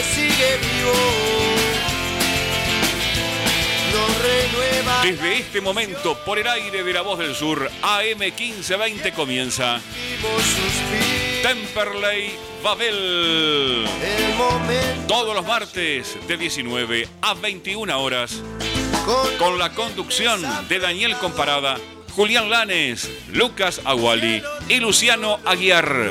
que sigue vivo. Desde este momento, por el aire de la voz del sur, AM 1520 comienza Temperley Babel. Todos los martes de 19 a 21 horas, con la conducción de Daniel Comparada, Julián Lanes, Lucas Aguali y Luciano Aguiar.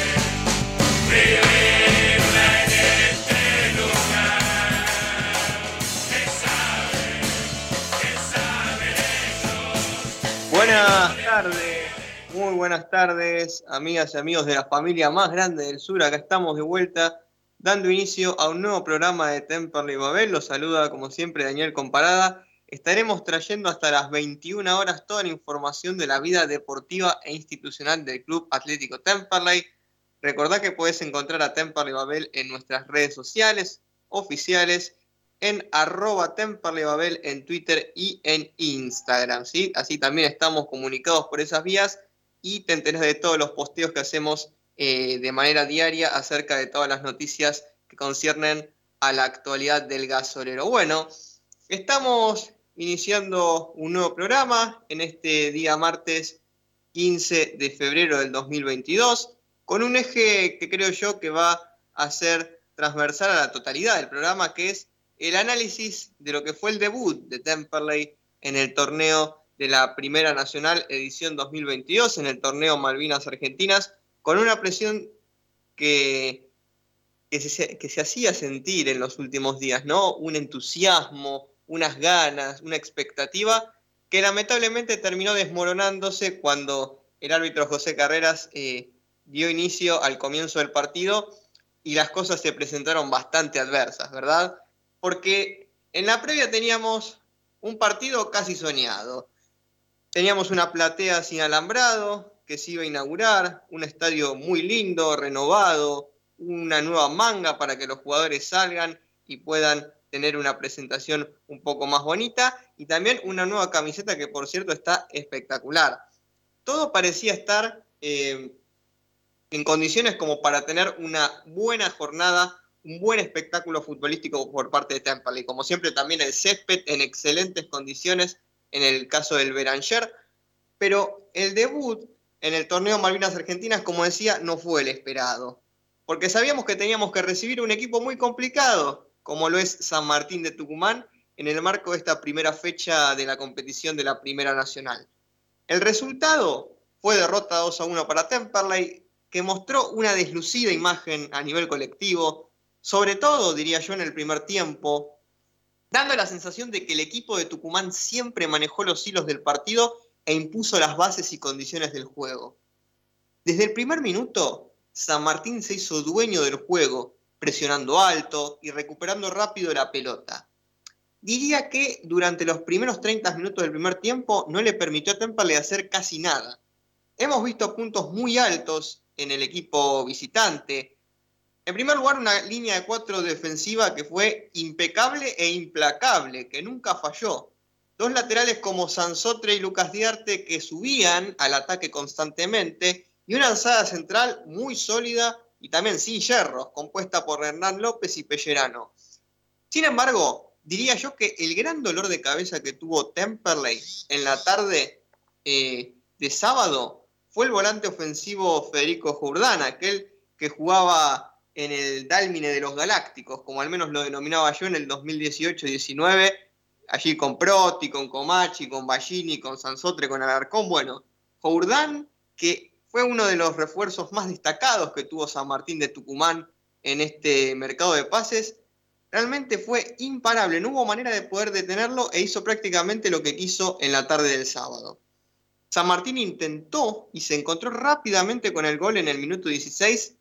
Buenas tardes, muy buenas tardes, amigas y amigos de la familia más grande del sur. Acá estamos de vuelta dando inicio a un nuevo programa de Temperley Babel. Los saluda como siempre Daniel Comparada. Estaremos trayendo hasta las 21 horas toda la información de la vida deportiva e institucional del Club Atlético Temperley. Recordá que puedes encontrar a Temperley Babel en nuestras redes sociales oficiales en arroba Babel en Twitter y en Instagram. ¿sí? Así también estamos comunicados por esas vías y te enteras de todos los posteos que hacemos eh, de manera diaria acerca de todas las noticias que conciernen a la actualidad del gasolero. Bueno, estamos iniciando un nuevo programa en este día martes 15 de febrero del 2022, con un eje que creo yo que va a ser transversal a la totalidad del programa, que es el análisis de lo que fue el debut de Temperley en el torneo de la Primera Nacional edición 2022, en el torneo Malvinas Argentinas, con una presión que, que, se, hacía sentir en los últimos días, ¿no? Un entusiasmo, unas ganas, una expectativa que lamentablemente terminó desmoronándose cuando el árbitro José Carreras eh, dio inicio al comienzo del partido y las cosas se presentaron bastante adversas, ¿verdad? porque en la previa teníamos un partido casi soñado. Teníamos una platea sin alambrado que se iba a inaugurar, un estadio muy lindo, renovado, una nueva manga para que los jugadores salgan y puedan tener una presentación un poco más bonita y también una nueva camiseta que por cierto está espectacular. Todo parecía estar eh, en condiciones como para tener una buena jornada un buen espectáculo futbolístico por parte de Temperley. Como siempre, también el césped en excelentes condiciones en el caso del Beranger. Pero el debut en el torneo Malvinas Argentinas, como decía, no fue el esperado. Porque sabíamos que teníamos que recibir un equipo muy complicado, como lo es San Martín de Tucumán, en el marco de esta primera fecha de la competición de la Primera Nacional. El resultado fue derrota 2 a 1 para Temperley, que mostró una deslucida imagen a nivel colectivo, sobre todo, diría yo, en el primer tiempo, dando la sensación de que el equipo de Tucumán siempre manejó los hilos del partido e impuso las bases y condiciones del juego. Desde el primer minuto, San Martín se hizo dueño del juego, presionando alto y recuperando rápido la pelota. Diría que durante los primeros 30 minutos del primer tiempo no le permitió a Temperley hacer casi nada. Hemos visto puntos muy altos en el equipo visitante, en primer lugar, una línea de cuatro defensiva que fue impecable e implacable, que nunca falló. Dos laterales como Sansotre y Lucas Diarte que subían al ataque constantemente y una alzada central muy sólida y también sin hierros, compuesta por Hernán López y Pellerano. Sin embargo, diría yo que el gran dolor de cabeza que tuvo Temperley en la tarde eh, de sábado fue el volante ofensivo Federico Jordán, aquel que jugaba en el Dálmine de los Galácticos, como al menos lo denominaba yo en el 2018-19, allí con Proti, con Comachi, con Ballini, con Sansotre, con Alarcón. Bueno, Jourdán, que fue uno de los refuerzos más destacados que tuvo San Martín de Tucumán en este mercado de pases, realmente fue imparable. No hubo manera de poder detenerlo e hizo prácticamente lo que quiso en la tarde del sábado. San Martín intentó y se encontró rápidamente con el gol en el minuto 16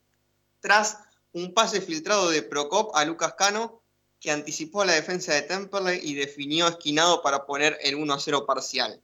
tras un pase filtrado de Procop a Lucas Cano que anticipó a la defensa de Temperley y definió esquinado para poner el 1 0 parcial.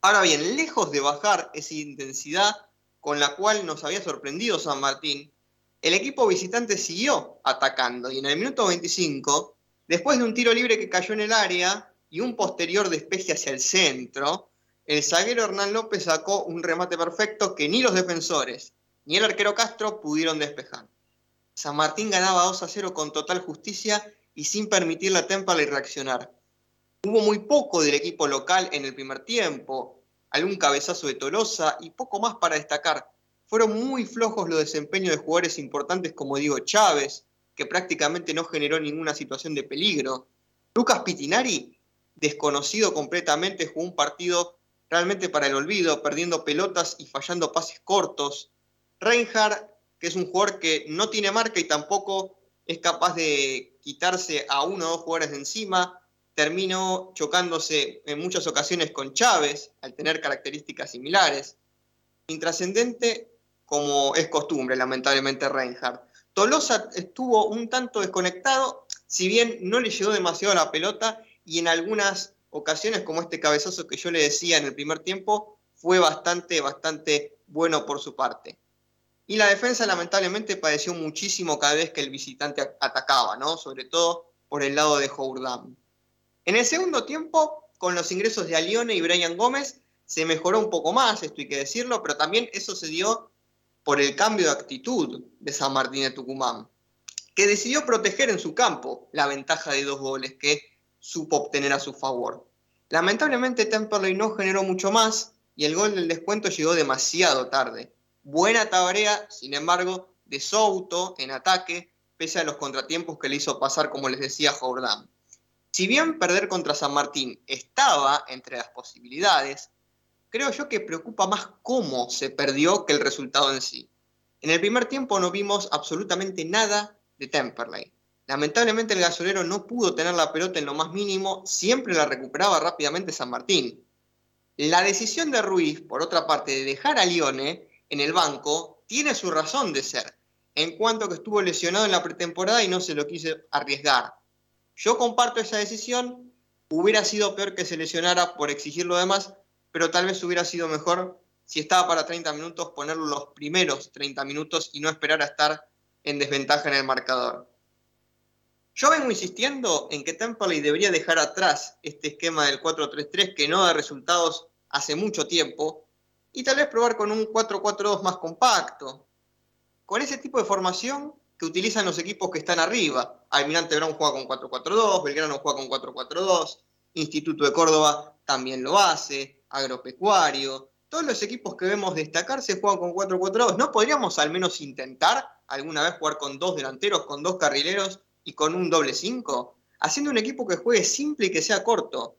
Ahora bien, lejos de bajar esa intensidad con la cual nos había sorprendido San Martín, el equipo visitante siguió atacando y en el minuto 25, después de un tiro libre que cayó en el área y un posterior despeje hacia el centro, el zaguero Hernán López sacó un remate perfecto que ni los defensores ni el arquero Castro pudieron despejar. San Martín ganaba 2 a 0 con total justicia y sin permitirle a Temple reaccionar. Hubo muy poco del equipo local en el primer tiempo, algún cabezazo de Tolosa y poco más para destacar. Fueron muy flojos los desempeños de jugadores importantes como Diego Chávez, que prácticamente no generó ninguna situación de peligro. Lucas Pitinari, desconocido completamente, jugó un partido realmente para el olvido, perdiendo pelotas y fallando pases cortos. Reinhardt, que es un jugador que no tiene marca y tampoco es capaz de quitarse a uno o dos jugadores de encima, terminó chocándose en muchas ocasiones con Chávez, al tener características similares. Intrascendente como es costumbre, lamentablemente, Reinhardt. Tolosa estuvo un tanto desconectado, si bien no le llegó demasiado la pelota y en algunas ocasiones, como este cabezazo que yo le decía en el primer tiempo, fue bastante, bastante bueno por su parte. Y la defensa lamentablemente padeció muchísimo cada vez que el visitante atacaba, ¿no? Sobre todo por el lado de Jourdam. En el segundo tiempo, con los ingresos de Alione y Brian Gómez, se mejoró un poco más, esto hay que decirlo, pero también eso se dio por el cambio de actitud de San Martín de Tucumán, que decidió proteger en su campo la ventaja de dos goles que supo obtener a su favor. Lamentablemente Temperley no generó mucho más y el gol del descuento llegó demasiado tarde. Buena tarea, sin embargo, de Souto en ataque, pese a los contratiempos que le hizo pasar, como les decía, Jordán. Si bien perder contra San Martín estaba entre las posibilidades, creo yo que preocupa más cómo se perdió que el resultado en sí. En el primer tiempo no vimos absolutamente nada de Temperley. Lamentablemente el gasolero no pudo tener la pelota en lo más mínimo, siempre la recuperaba rápidamente San Martín. La decisión de Ruiz, por otra parte, de dejar a Lione en el banco tiene su razón de ser, en cuanto que estuvo lesionado en la pretemporada y no se lo quise arriesgar. Yo comparto esa decisión, hubiera sido peor que se lesionara por exigir lo demás, pero tal vez hubiera sido mejor si estaba para 30 minutos ponerlo los primeros 30 minutos y no esperar a estar en desventaja en el marcador. Yo vengo insistiendo en que Temperley debería dejar atrás este esquema del 4-3-3 que no da resultados hace mucho tiempo y tal vez probar con un 4-4-2 más compacto. Con ese tipo de formación que utilizan los equipos que están arriba. Almirante Brown juega con 4-4-2, Belgrano juega con 4-4-2, Instituto de Córdoba también lo hace, Agropecuario. Todos los equipos que vemos destacarse juegan con 4-4-2. ¿No podríamos al menos intentar alguna vez jugar con dos delanteros, con dos carrileros y con un doble 5? Haciendo un equipo que juegue simple y que sea corto.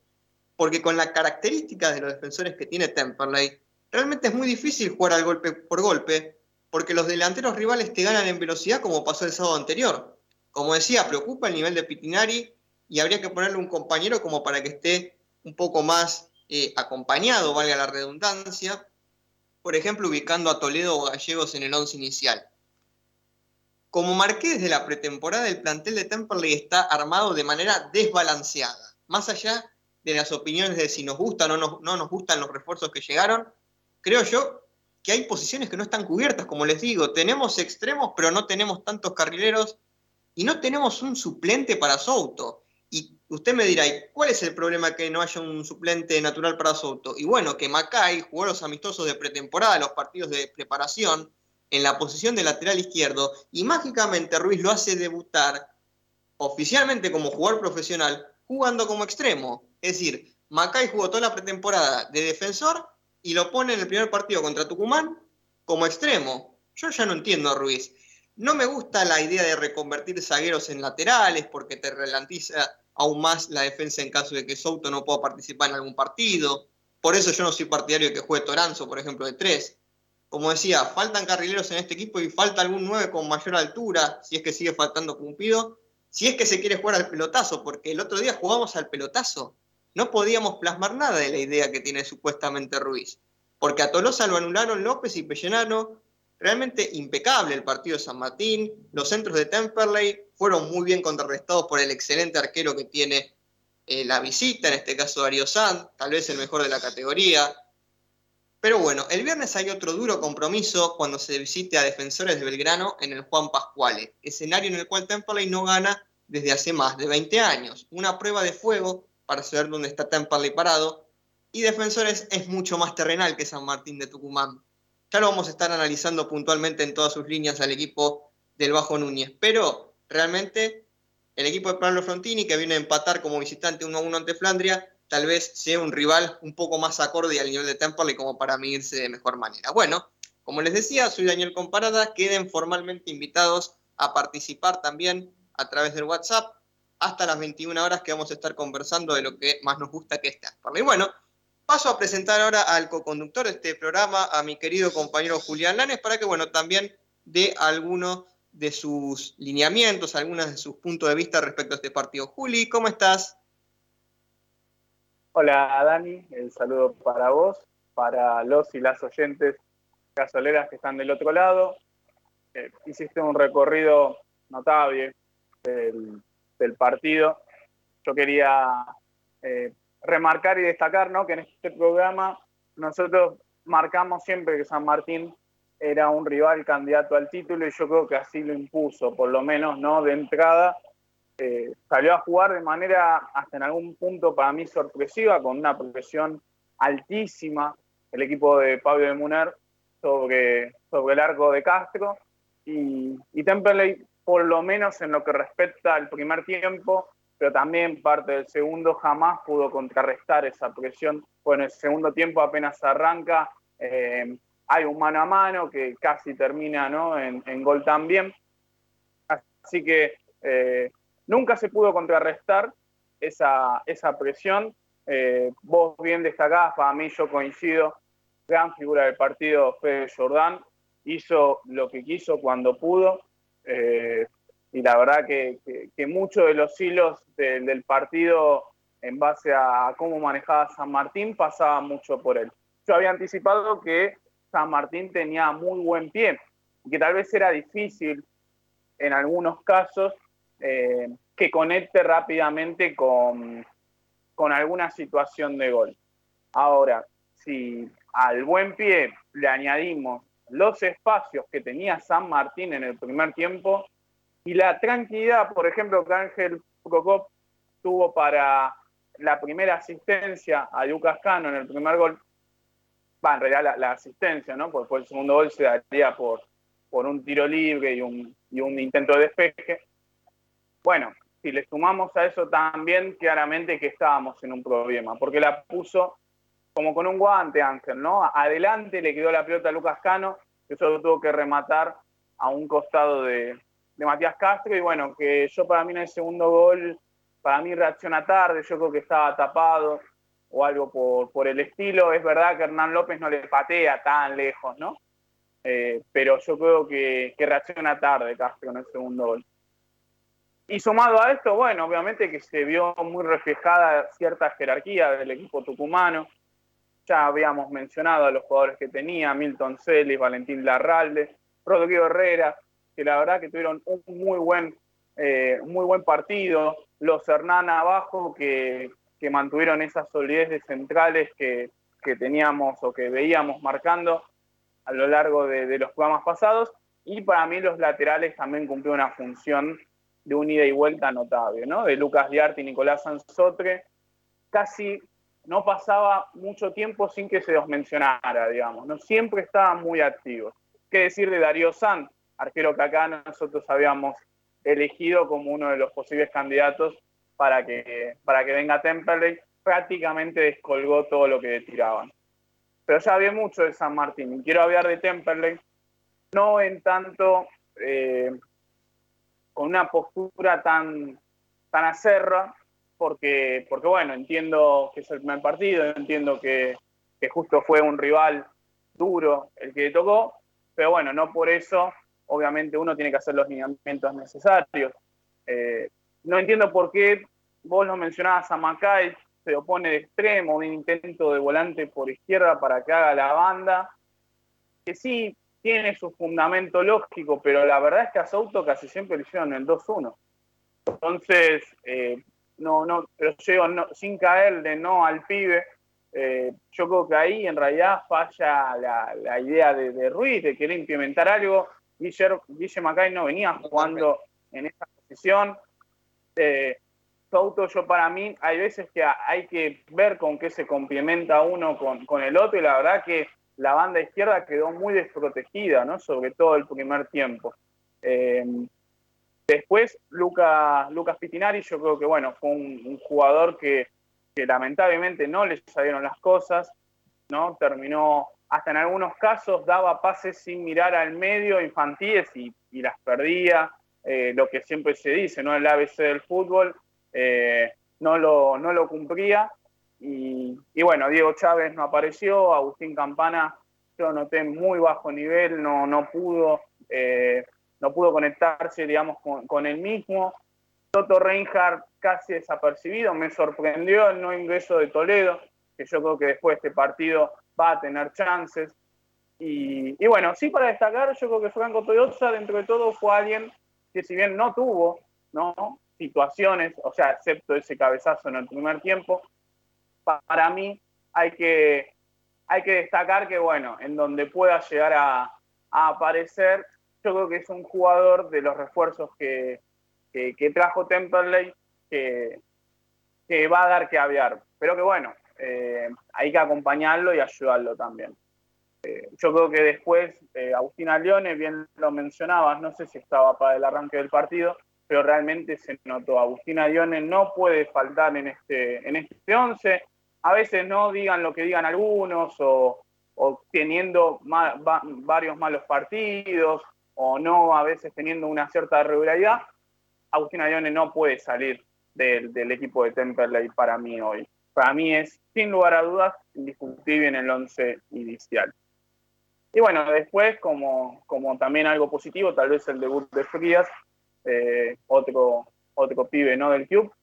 Porque con la característica de los defensores que tiene Temperley, realmente es muy difícil jugar al golpe por golpe, porque los delanteros rivales te ganan en velocidad como pasó el sábado anterior. Como decía, preocupa el nivel de Pitinari y habría que ponerle un compañero como para que esté un poco más eh, acompañado, valga la redundancia, por ejemplo, ubicando a Toledo o Gallegos en el once inicial. Como marqué desde la pretemporada, el plantel de Temperley está armado de manera desbalanceada. Más allá de las opiniones de si nos gustan o no, no nos gustan los refuerzos que llegaron, creo yo que hay posiciones que no están cubiertas, como les digo, tenemos extremos, pero no tenemos tantos carrileros y no tenemos un suplente para Souto. Y usted me dirá, ¿cuál es el problema que no haya un suplente natural para Souto? Y bueno, que Macay jugó los amistosos de pretemporada, los partidos de preparación, en la posición de lateral izquierdo, y mágicamente Ruiz lo hace debutar oficialmente como jugador profesional, jugando como extremo. Es decir, Macay jugó toda la pretemporada de defensor y lo pone en el primer partido contra Tucumán como extremo. Yo ya no entiendo a Ruiz. No me gusta la idea de reconvertir zagueros en laterales porque te relantiza aún más la defensa en caso de que Souto no pueda participar en algún partido. Por eso yo no soy partidario de que juegue Toranzo, por ejemplo, de tres. Como decía, faltan carrileros en este equipo y falta algún nueve con mayor altura, si es que sigue faltando Cumpido, si es que se quiere jugar al pelotazo, porque el otro día jugamos al pelotazo no podíamos plasmar nada de la idea que tiene supuestamente Ruiz. Porque a Tolosa lo anularon López y Pellenano, realmente impecable el partido de San Martín. Los centros de Temperley fueron muy bien contrarrestados por el excelente arquero que tiene eh, la visita, en este caso Darío Sanz, tal vez el mejor de la categoría. Pero bueno, el viernes hay otro duro compromiso cuando se visite a Defensores de Belgrano en el Juan Pascuale, escenario en el cual Temperley no gana desde hace más de 20 años. Una prueba de fuego para saber dónde está Temperley parado. Y Defensores es mucho más terrenal que San Martín de Tucumán. Ya lo vamos a estar analizando puntualmente en todas sus líneas al equipo del Bajo Núñez. Pero realmente el equipo de Pablo Frontini, que viene a empatar como visitante 1-1 ante Flandria, tal vez sea un rival un poco más acorde al nivel de Temperley como para medirse de mejor manera. Bueno, como les decía, soy Daniel Comparada. Queden formalmente invitados a participar también a través del WhatsApp hasta las 21 horas que vamos a estar conversando de lo que más nos gusta que es Temperley. Bueno, Paso a presentar ahora al co-conductor de este programa, a mi querido compañero Julián Lanes, para que, bueno, también dé algunos de sus lineamientos, algunos de sus puntos de vista respecto a este partido. Juli, ¿cómo estás? Hola, Dani, el saludo para vos, para los y las oyentes gasoleras que están del otro lado. Eh, hiciste un recorrido notable del, partido. Yo quería eh, remarcar y destacar ¿no? que en este programa nosotros marcamos siempre que San Martín era un rival candidato al título y yo creo que así lo impuso, por lo menos no de entrada. Eh, salió a jugar de manera hasta en algún punto para mí sorpresiva, con una progresión altísima el equipo de Pablo de Muner sobre, sobre el arco de Castro y, y Temperley, por lo menos en lo que respecta al primer tiempo, pero también parte del segundo jamás pudo contrarrestar esa presión. Bueno, el segundo tiempo apenas arranca, eh, hay un mano a mano que casi termina ¿no? en, gol también. Así que eh, nunca se pudo contrarrestar esa, esa presión. Eh, vos bien destacás, para mí yo coincido, gran figura del partido Fede Jordán, hizo lo que quiso cuando pudo y la verdad que, que, muchos de los hilos del partido en base a cómo manejaba San Martín pasaba mucho por él. Yo había anticipado que San Martín tenía muy buen pie y que tal vez era difícil en algunos casos eh, que conecte rápidamente con, con alguna situación de gol. Ahora, si al buen pie le añadimos los espacios que tenía San Martín en el primer tiempo, y la tranquilidad, por ejemplo, que Ángel Procop tuvo para la primera asistencia a Lucas Cano en el primer gol, va, en realidad la, asistencia, ¿no? Porque el segundo gol se daría por, por un tiro libre y un, y un intento de despeje. Bueno, si le sumamos a eso también, claramente que estábamos en un problema, porque la puso como con un guante Ángel, ¿no? Adelante le quedó la pelota a Lucas Cano, que solo tuvo que rematar a un costado de, de Matías Castro y bueno, que yo para mí en el segundo gol, para mí reacciona tarde, yo creo que estaba tapado o algo por, por el estilo. Es verdad que Hernán López no le patea tan lejos, ¿no? Eh, pero yo creo que, que, reacciona tarde Castro en el segundo gol. Y sumado a esto, bueno, obviamente que se vio muy reflejada cierta jerarquía del equipo tucumano. Ya habíamos mencionado a los jugadores que tenía, Milton Celis, Valentín Larralde, Rodrigo Herrera, que la verdad que tuvieron un muy buen, eh, muy buen partido. Los Hernán abajo que, que, mantuvieron esa solidez de centrales que, que, teníamos o que veíamos marcando a lo largo de, los programas pasados. Y para mí los laterales también cumplieron una función de un ida y vuelta notable, ¿no? De Lucas Diarte y Nicolás Sansotre. Casi no pasaba mucho tiempo sin que se los mencionara, digamos, ¿no? Siempre estaban muy activos. ¿Qué decir de Darío Sanz? arquero que acá nosotros habíamos elegido como uno de los posibles candidatos para que, para que venga Temperley, prácticamente descolgó todo lo que tiraban. Pero ya había mucho de San Martín quiero hablar de Temperley, no en tanto eh, con una postura tan, tan acerra, porque, porque bueno, entiendo que es el primer partido, entiendo que, que justo fue un rival duro el que le tocó, pero bueno, no por eso obviamente uno tiene que hacer los lineamientos necesarios. Eh, no entiendo por qué vos lo mencionabas a Macay, se opone de extremo, un intento de volante por izquierda para que haga la banda, que sí, tiene su fundamento lógico, pero la verdad es que a Souto casi siempre le hicieron el 2-1. Entonces, eh, no, no, pero llego sin caer de no al pibe. Eh, yo creo que ahí en realidad falla la, idea de, Ruiz de querer implementar algo. Guillermo, Macay no venía jugando en esa posición. Eh, Souto, yo para mí, hay veces que hay que ver con qué se complementa uno con, con el otro y la verdad que la banda izquierda quedó muy desprotegida, ¿no? Sobre todo el primer tiempo. Eh, después, Lucas Pitinari, yo creo que, bueno, fue un, jugador que, lamentablemente no le salieron las cosas, ¿no? Terminó, hasta en algunos casos, daba pases sin mirar al medio infantiles y, las perdía. Eh, lo que siempre se dice, ¿no? El ABC del fútbol, eh, no, lo, no lo cumplía y, bueno, Diego Chávez no apareció, Agustín Campana yo noté muy bajo nivel, no, no pudo, eh, no pudo conectarse, digamos, con, el mismo. Toto Reinhardt casi desapercibido, me sorprendió el no ingreso de Toledo, que yo creo que después de este partido va a tener chances. Y, bueno, sí para destacar, yo creo que Franco Toyota dentro de todo fue alguien que si bien no tuvo ¿no? situaciones, o sea, excepto ese cabezazo en el primer tiempo, para mí hay que, hay que destacar que, bueno, en donde pueda llegar a, aparecer, yo creo que es un jugador de los refuerzos que, trajo Temperley que, que, va a dar que hablar. Pero que, bueno, eh, hay que acompañarlo y ayudarlo también. Eh, yo creo que después, eh, Agustina Leone, bien lo mencionabas, no sé si estaba para el arranque del partido, pero realmente se notó. Agustina Leone no puede faltar en este, en este 11 a veces no digan lo que digan algunos o, teniendo varios malos partidos o no a veces teniendo una cierta regularidad, Agustín Ayone no puede salir del, equipo de Temperley para mí hoy. Para mí es, sin lugar a dudas, indiscutible en el once inicial. Y bueno, después, como, como también algo positivo, tal vez el debut de Frías, eh, otro, otro pibe ¿no? del club.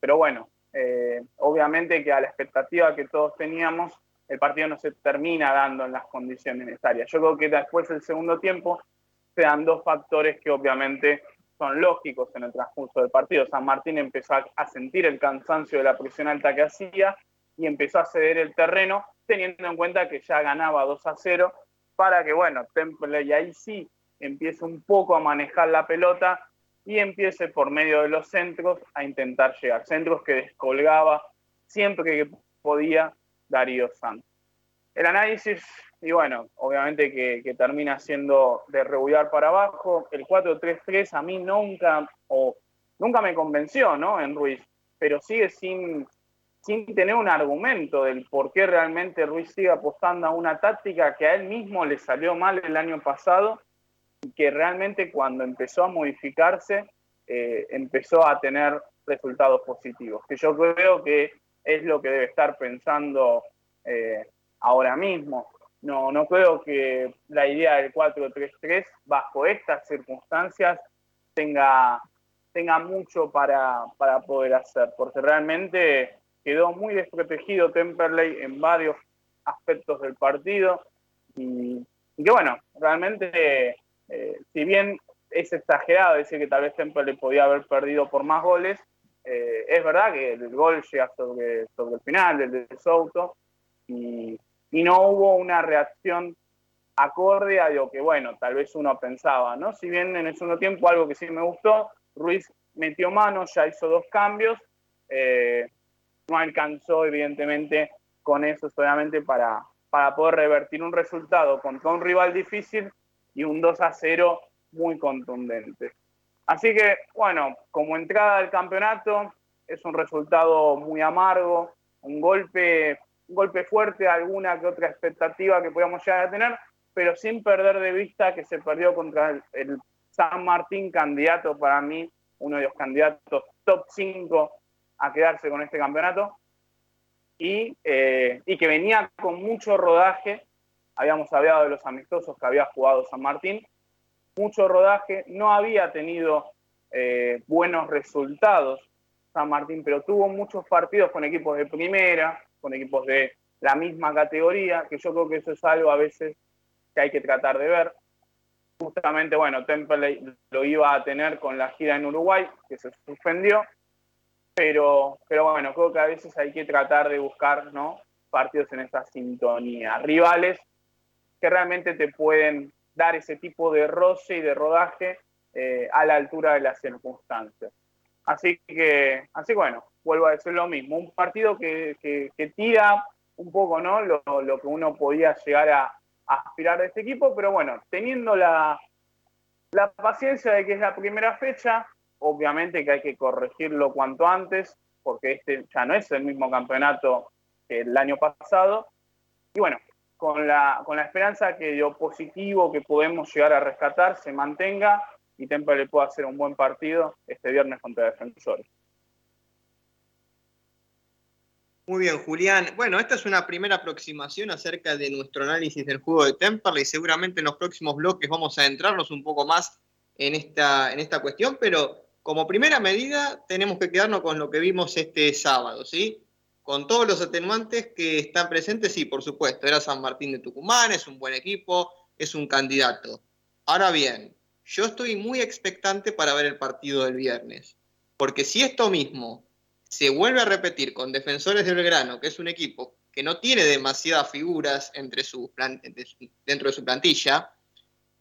Pero bueno, eh, obviamente que a la expectativa que todos teníamos, el partido no se termina dando en las condiciones necesarias. Yo creo que después del segundo tiempo se dan dos factores que obviamente son lógicos en el transcurso del partido. San Martín empezó a sentir el cansancio de la presión alta que hacía y empezó a ceder el terreno, teniendo en cuenta que ya ganaba 2 a 0, para que, bueno, Temple y ahí sí empiece un poco a manejar la pelota y empiece por medio de los centros a intentar llegar. Centros que descolgaba siempre que podía Darío Santos. El análisis, y bueno, obviamente que, termina siendo de regular para abajo. El 4-3-3 a mí nunca, o nunca me convenció, ¿no? En Ruiz, pero sigue sin, sin tener un argumento del por qué realmente Ruiz sigue apostando a una táctica que a él mismo le salió mal el año pasado que realmente cuando empezó a modificarse, eh, empezó a tener resultados positivos, que yo creo que es lo que debe estar pensando eh, ahora mismo. No, no creo que la idea del 4-3-3 bajo estas circunstancias tenga, tenga mucho para, para poder hacer, porque realmente quedó muy desprotegido Temperley en varios aspectos del partido y, y que bueno, realmente eh, si bien es exagerado decir que tal vez Temple le podía haber perdido por más goles, eh, es verdad que el gol llega sobre, sobre el final del de Souto y, no hubo una reacción acorde a lo que, bueno, tal vez uno pensaba, ¿no? Si bien en el segundo tiempo algo que sí me gustó, Ruiz metió mano, ya hizo dos cambios, eh, no alcanzó evidentemente con eso solamente para, para poder revertir un resultado contra un rival difícil y un 2 a 0 muy contundente. Así que, bueno, como entrada al campeonato, es un resultado muy amargo, un golpe, un golpe fuerte, alguna que otra expectativa que podíamos llegar a tener, pero sin perder de vista que se perdió contra el, San Martín, candidato para mí, uno de los candidatos top 5 a quedarse con este campeonato, y, eh, y que venía con mucho rodaje habíamos hablado de los amistosos que había jugado San Martín, mucho rodaje, no había tenido eh, buenos resultados San Martín, pero tuvo muchos partidos con equipos de primera, con equipos de la misma categoría, que yo creo que eso es algo a veces que hay que tratar de ver. Justamente, bueno, Temple lo iba a tener con la gira en Uruguay, que se suspendió, pero, pero bueno, creo que a veces hay que tratar de buscar ¿no? partidos en esta sintonía, rivales que realmente te pueden dar ese tipo de roce y de rodaje eh, a la altura de las circunstancias. Así que, así bueno, vuelvo a decir lo mismo, un partido que, que, tira un poco ¿no? Lo, que uno podía llegar a, aspirar de este equipo, pero bueno, teniendo la, la paciencia de que es la primera fecha, obviamente que hay que corregirlo cuanto antes, porque este ya no es el mismo campeonato que el año pasado. Y bueno, con la, con la esperanza que lo positivo que podemos llegar a rescatar se mantenga y Temple le pueda hacer un buen partido este viernes contra Defensores. Muy bien, Julián. Bueno, esta es una primera aproximación acerca de nuestro análisis del juego de Temple y seguramente en los próximos bloques vamos a adentrarnos un poco más en esta, en esta cuestión, pero como primera medida tenemos que quedarnos con lo que vimos este sábado, ¿sí? Con todos los atenuantes que están presentes, sí, por supuesto, era San Martín de Tucumán, es un buen equipo, es un candidato. Ahora bien, yo estoy muy expectante para ver el partido del viernes. Porque si esto mismo se vuelve a repetir con Defensores de Belgrano, que es un equipo que no tiene demasiadas figuras entre dentro de su plantilla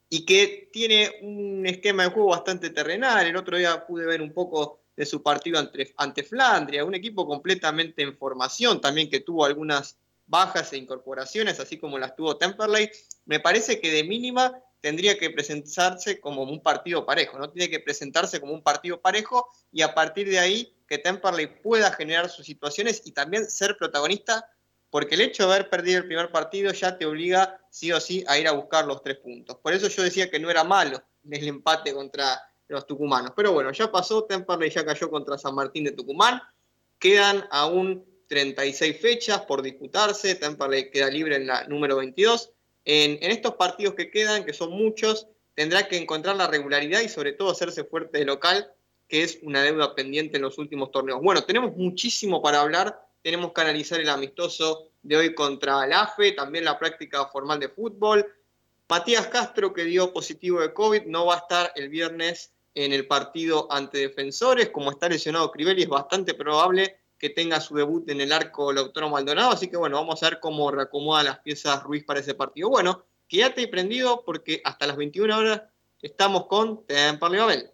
y que tiene un esquema de juego bastante terrenal. El otro día pude ver un poco de su partido ante, Flandria, un equipo completamente en formación, también que tuvo algunas bajas e incorporaciones, así como las tuvo Temperley. Me parece que de mínima tendría que presentarse como un partido parejo, no tiene que presentarse como un partido parejo y a partir de ahí que Temperley pueda generar sus situaciones y también ser protagonista, porque el hecho de haber perdido el primer partido ya te obliga sí o sí a ir a buscar los tres puntos. Por eso yo decía que no era malo el empate contra los tucumanos. Pero bueno, ya pasó, Temperley ya cayó contra San Martín de Tucumán, quedan aún 36 fechas por disputarse, Temperley queda libre en la número 22 en, estos partidos que quedan, que son muchos, tendrá que encontrar la regularidad y sobre todo hacerse fuerte de local, que es una deuda pendiente en los últimos torneos. Bueno, tenemos muchísimo para hablar, tenemos que analizar el amistoso de hoy contra el AFE, también la práctica formal de fútbol. Matías Castro, que dio positivo de COVID, no va a estar el viernes en el partido ante defensores, como está lesionado Crivelli, es bastante probable que tenga su debut en el arco Lautaro Maldonado. Así que bueno, vamos a ver cómo reacomoda las piezas Ruiz para ese partido. Bueno, quédate prendido porque hasta las 21 horas estamos con Temperley Babel.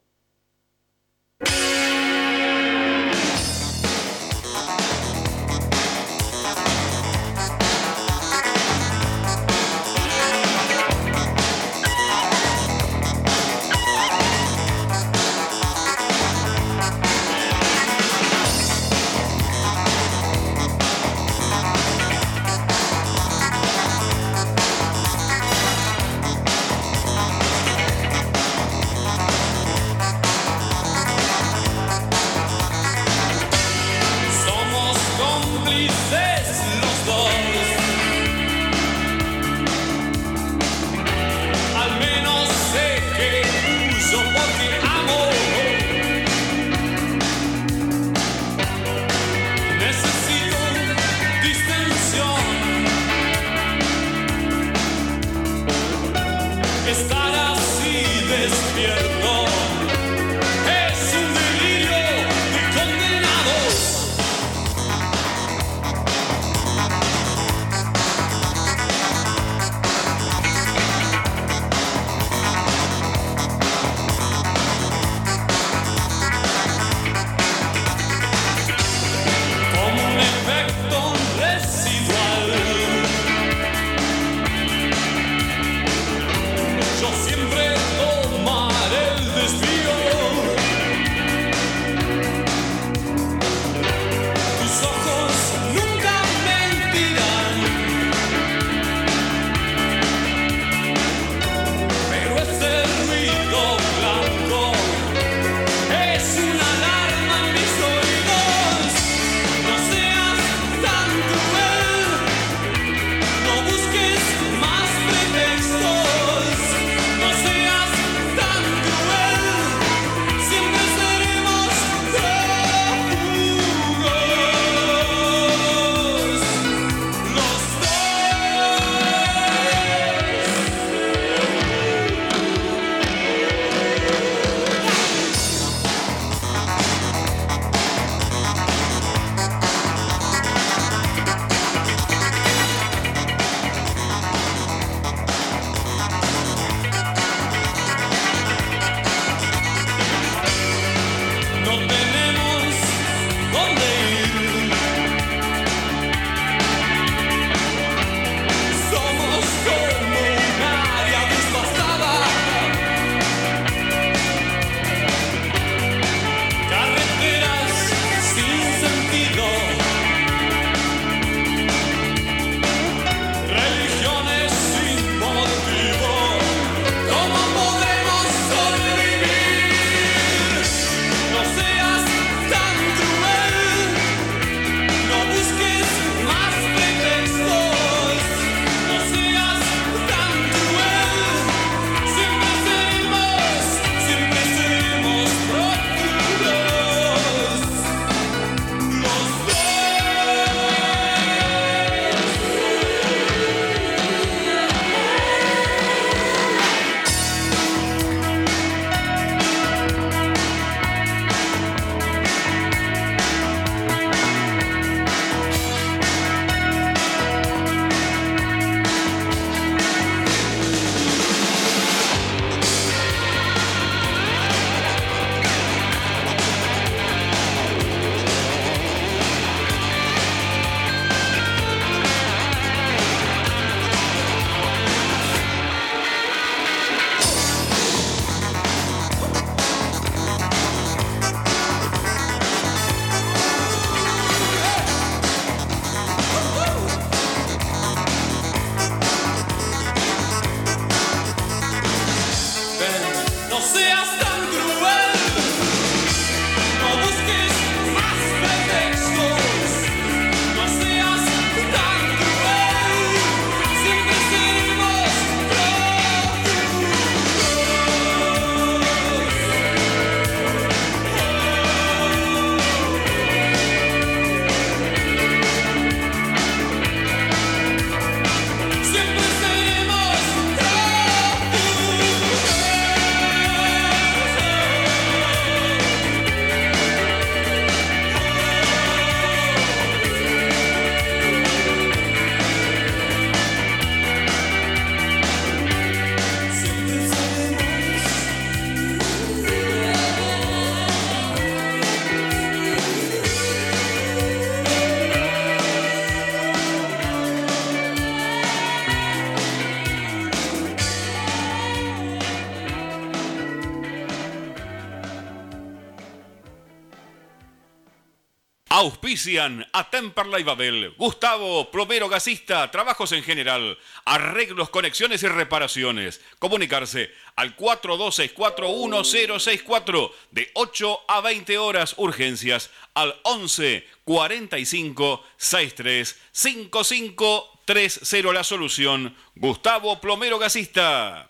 Auspician a Temperley Babel, Gustavo, plomero gasista, trabajos en general, arreglos, conexiones y reparaciones. Comunicarse al 42641064 de 8 a 20 horas urgencias al 11 45 63 55 30 la solución. Gustavo Plomero Gasista.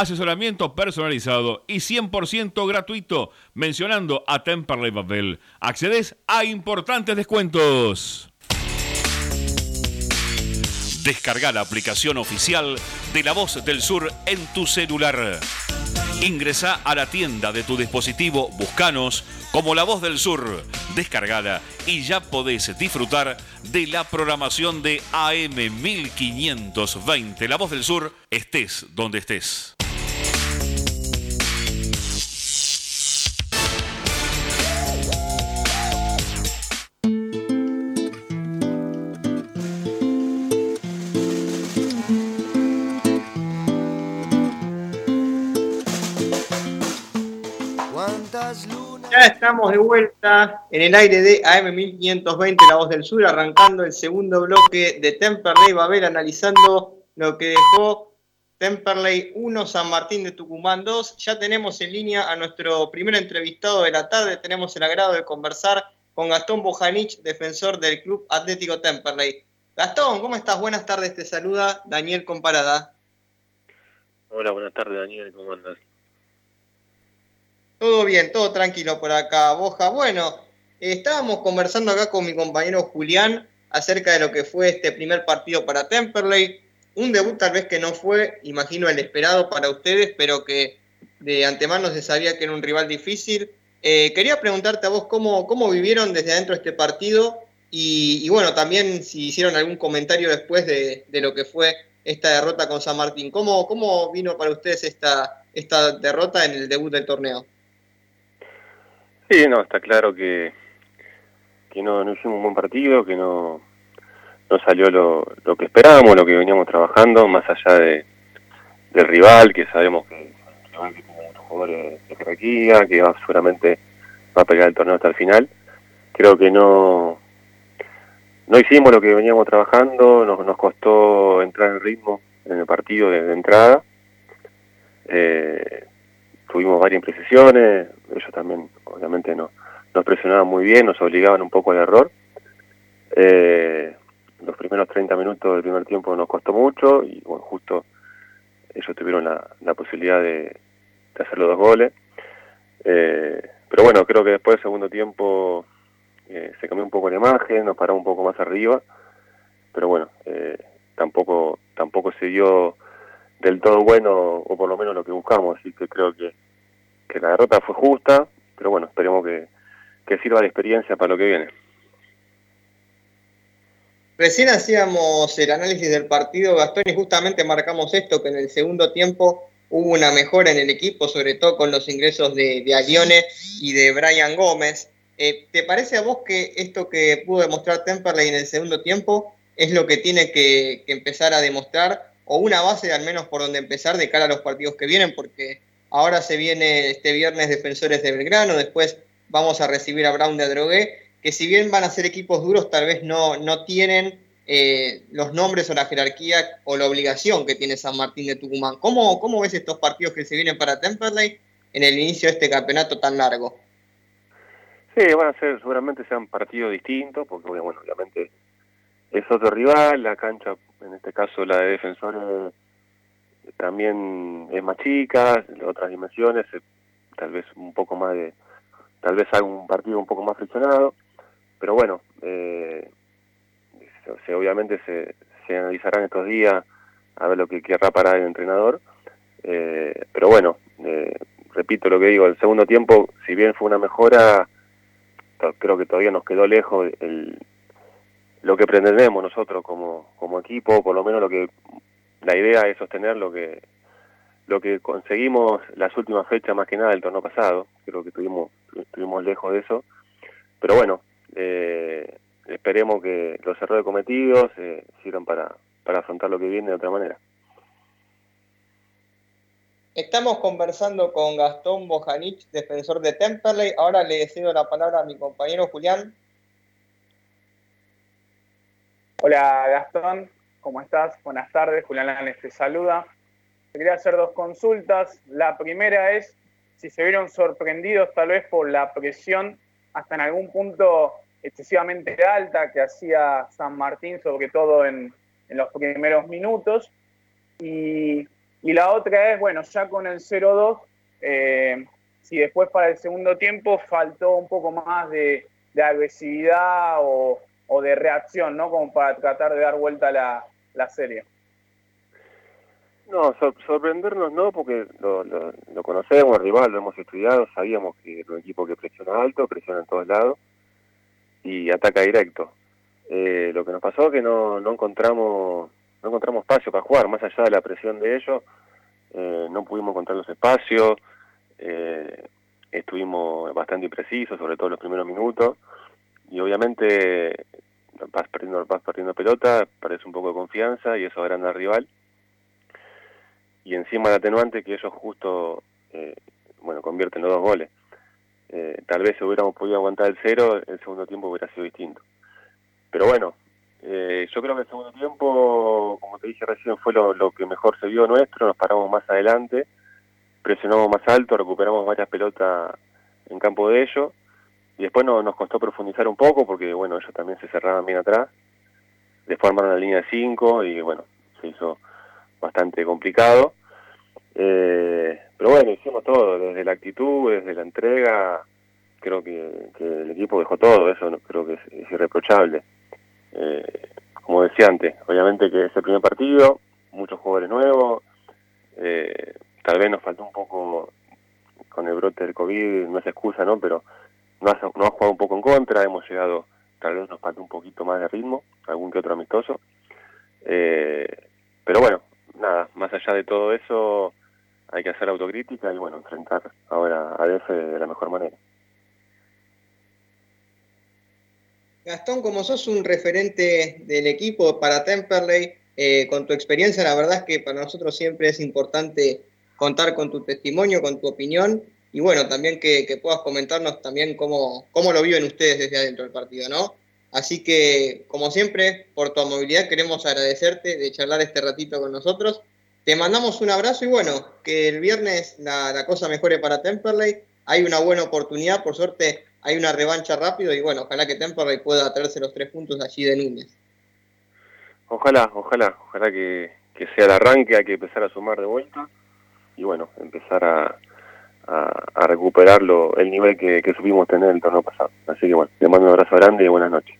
asesoramiento personalizado y 100% gratuito mencionando a Temperley Babel. Accedes a importantes descuentos. Descarga la aplicación oficial de La Voz del Sur en tu celular. Ingresa a la tienda de tu dispositivo, buscanos como La Voz del Sur. Descargala y ya podés disfrutar de la programación de AM 1520. La Voz del Sur, estés donde estés. Estamos de vuelta en el aire de AM1520, La Voz del Sur, arrancando el segundo bloque de Temperley Babel, analizando lo que dejó Temperley 1, San Martín de Tucumán 2. Ya tenemos en línea a nuestro primer entrevistado de la tarde. Tenemos el agrado de conversar con Gastón Bojanich, defensor del Club Atlético Temperley. Gastón, ¿cómo estás? Buenas tardes, te saluda Daniel Comparada. Hola, buenas tardes, Daniel, ¿cómo andas? Todo bien, todo tranquilo por acá, Boja. Bueno, estábamos conversando acá con mi compañero Julián acerca de lo que fue este primer partido para Temperley. Un debut tal vez que no fue, imagino, el esperado para ustedes, pero que de antemano se sabía que era un rival difícil. Eh, quería preguntarte a vos cómo, cómo vivieron desde adentro este partido y, bueno, también si hicieron algún comentario después de, lo que fue esta derrota con San Martín. ¿Cómo, cómo vino para ustedes esta, esta derrota en el debut del torneo? Sí, no, está claro que, que no, no hicimos un buen partido, que no, no salió lo, lo que esperábamos, lo que veníamos trabajando, más allá de, del rival, que sabemos que tiene muchos jugadores de jerarquía, que va, seguramente va a pelear el torneo hasta el final. Creo que no, no hicimos lo que veníamos trabajando, nos, nos costó entrar en ritmo en el partido de, entrada. Eh, tuvimos varias imprecisiones, ellos también obviamente no, nos presionaban muy bien, nos obligaban un poco al error. Eh, los primeros 30 minutos del primer tiempo nos costó mucho y bueno, justo ellos tuvieron la, posibilidad de, hacer los dos goles. Eh, pero bueno, creo que después del segundo tiempo eh, se cambió un poco la imagen, nos paramos un poco más arriba, pero bueno, eh, tampoco tampoco se dio del todo bueno o por lo menos lo que buscamos, así que creo que, que la derrota fue justa, pero bueno, esperemos que, que sirva de experiencia para lo que viene. Recién hacíamos el análisis del partido, Gastón, y justamente marcamos esto, que en el segundo tiempo hubo una mejora en el equipo, sobre todo con los ingresos de, de Alione y de Brian Gómez. Eh, ¿Te parece a vos que esto que pudo demostrar Temperley en el segundo tiempo es lo que tiene que, que empezar a demostrar, o una base al menos por donde empezar de cara a los partidos que vienen? Porque Ahora se viene este viernes Defensores de Belgrano, después vamos a recibir a Brown de Adrogué, que si bien van a ser equipos duros, tal vez no, no tienen eh, los nombres o la jerarquía o la obligación que tiene San Martín de Tucumán. ¿Cómo, ¿Cómo ves estos partidos que se vienen para Temperley en el inicio de este campeonato tan largo? Sí, van a ser, seguramente sean partidos distintos, porque bueno, obviamente es otro rival, la cancha, en este caso la de Defensores también es más chica, otras dimensiones, eh, tal vez un poco más de, tal vez un partido un poco más friccionado, pero bueno, eh, obviamente se, se analizarán estos días a ver lo que querrá parar el entrenador. pero bueno, repito lo que digo, el segundo tiempo, si bien fue una mejora, creo que todavía nos quedó lejos el, lo que pretendemos nosotros como, como equipo, por lo menos lo que la idea es sostener lo que lo que conseguimos las últimas fechas más que nada del torneo pasado, creo que estuvimos, estuvimos lejos de eso, pero bueno, eh, esperemos que los errores cometidos eh, sirvan para, para afrontar lo que viene de otra manera. Estamos conversando con Gastón Bojanich, defensor de Temperley. Ahora le cedo la palabra a mi compañero Julián. Hola Gastón, ¿cómo estás? Buenas tardes, Julián Lanes te saluda. Te quería hacer dos consultas. La primera es si se vieron sorprendidos tal vez por la presión hasta en algún punto excesivamente alta que hacía San Martín, sobre todo en, en los primeros minutos. Y y la otra es, bueno, ya con el 0-2, eh, si después para el segundo tiempo faltó un poco más de, agresividad o, de reacción, ¿no? Como para tratar de dar vuelta la, la serie. No, sorprendernos no, porque lo, conocemos, el rival, lo hemos estudiado, sabíamos que es un equipo que presiona alto, presiona en todos lados y ataca directo. Eh, lo que nos pasó es que no, no encontramos no encontramos espacio para jugar, más allá de la presión de ellos, eh, no pudimos encontrar los espacios, eh, estuvimos bastante imprecisos, sobre todo en los primeros minutos, y obviamente vas perdiendo, vas perdiendo pelota, parece un poco de confianza y eso agranda al rival. Y encima el atenuante que ellos justo, eh, bueno, convierten los dos goles. tal vez si hubiéramos podido aguantar el cero, el segundo tiempo hubiera sido distinto. Pero bueno, eh, yo creo que el segundo tiempo, como te dije recién, fue lo, que mejor se vio nuestro, nos paramos más adelante, presionamos más alto, recuperamos varias pelotas en campo de ellos, y después no, nos costó profundizar un poco porque, bueno, ellos también se cerraban bien atrás, después armaron la línea de 5 y, bueno, se hizo bastante complicado. Eh, pero bueno, hicimos todo, desde la actitud, desde la entrega, creo que, el equipo dejó todo, eso creo que es irreprochable. Eh, como decía antes, obviamente que es el primer partido, muchos jugadores nuevos, eh, tal vez nos faltó un poco con el brote del COVID, no es excusa, ¿no? Pero nos ha, ha jugado un poco en contra, hemos llegado, tal vez nos falta un poquito más de ritmo, algún que otro amistoso. Eh, pero bueno, nada, más allá de todo eso, hay que hacer autocrítica y bueno, enfrentar ahora a DF de la mejor manera. Gastón, como sos un referente del equipo para Temperley, eh, con tu experiencia, la verdad es que para nosotros siempre es importante contar con tu testimonio, con tu opinión, y bueno, también que, puedas comentarnos también cómo, cómo lo viven ustedes desde adentro del partido, ¿no? Así que, como siempre, por tu amabilidad queremos agradecerte de charlar este ratito con nosotros. Te mandamos un abrazo y bueno, que el viernes la, la cosa mejore para Temperley. Hay una buena oportunidad, por suerte hay una revancha rápido y bueno, ojalá que Temperley pueda traerse los tres puntos allí de Núñez. Ojalá, ojalá, ojalá que, sea el arranque, hay que empezar a sumar de vuelta y bueno, empezar a, a, recuperar el nivel que, supimos tener el torneo pasado. Así que bueno, le mando un abrazo grande y buenas noches.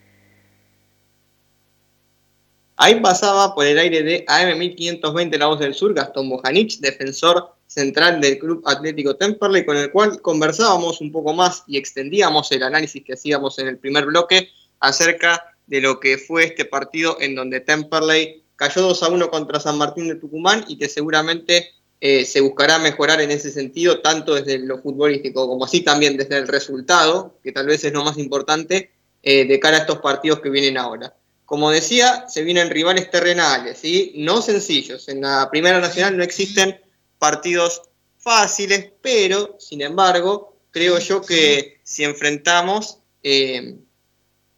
Ahí pasaba por el aire de AM1520 La Voz del Sur, Gastón Bojanich, defensor central del Club Atlético Temperley, con el cual conversábamos un poco más y extendíamos el análisis que hacíamos en el primer bloque acerca de lo que fue este partido en donde Temperley cayó 2 a 1 contra San Martín de Tucumán y que seguramente eh, se buscará mejorar en ese sentido, tanto desde lo futbolístico como así también desde el resultado, que tal vez es lo más importante, eh, de cara a estos partidos que vienen ahora. Como decía, se vienen rivales terrenales, ¿sí? no sencillos. En la Primera Nacional no existen partidos fáciles, pero, sin embargo, creo yo que si enfrentamos eh,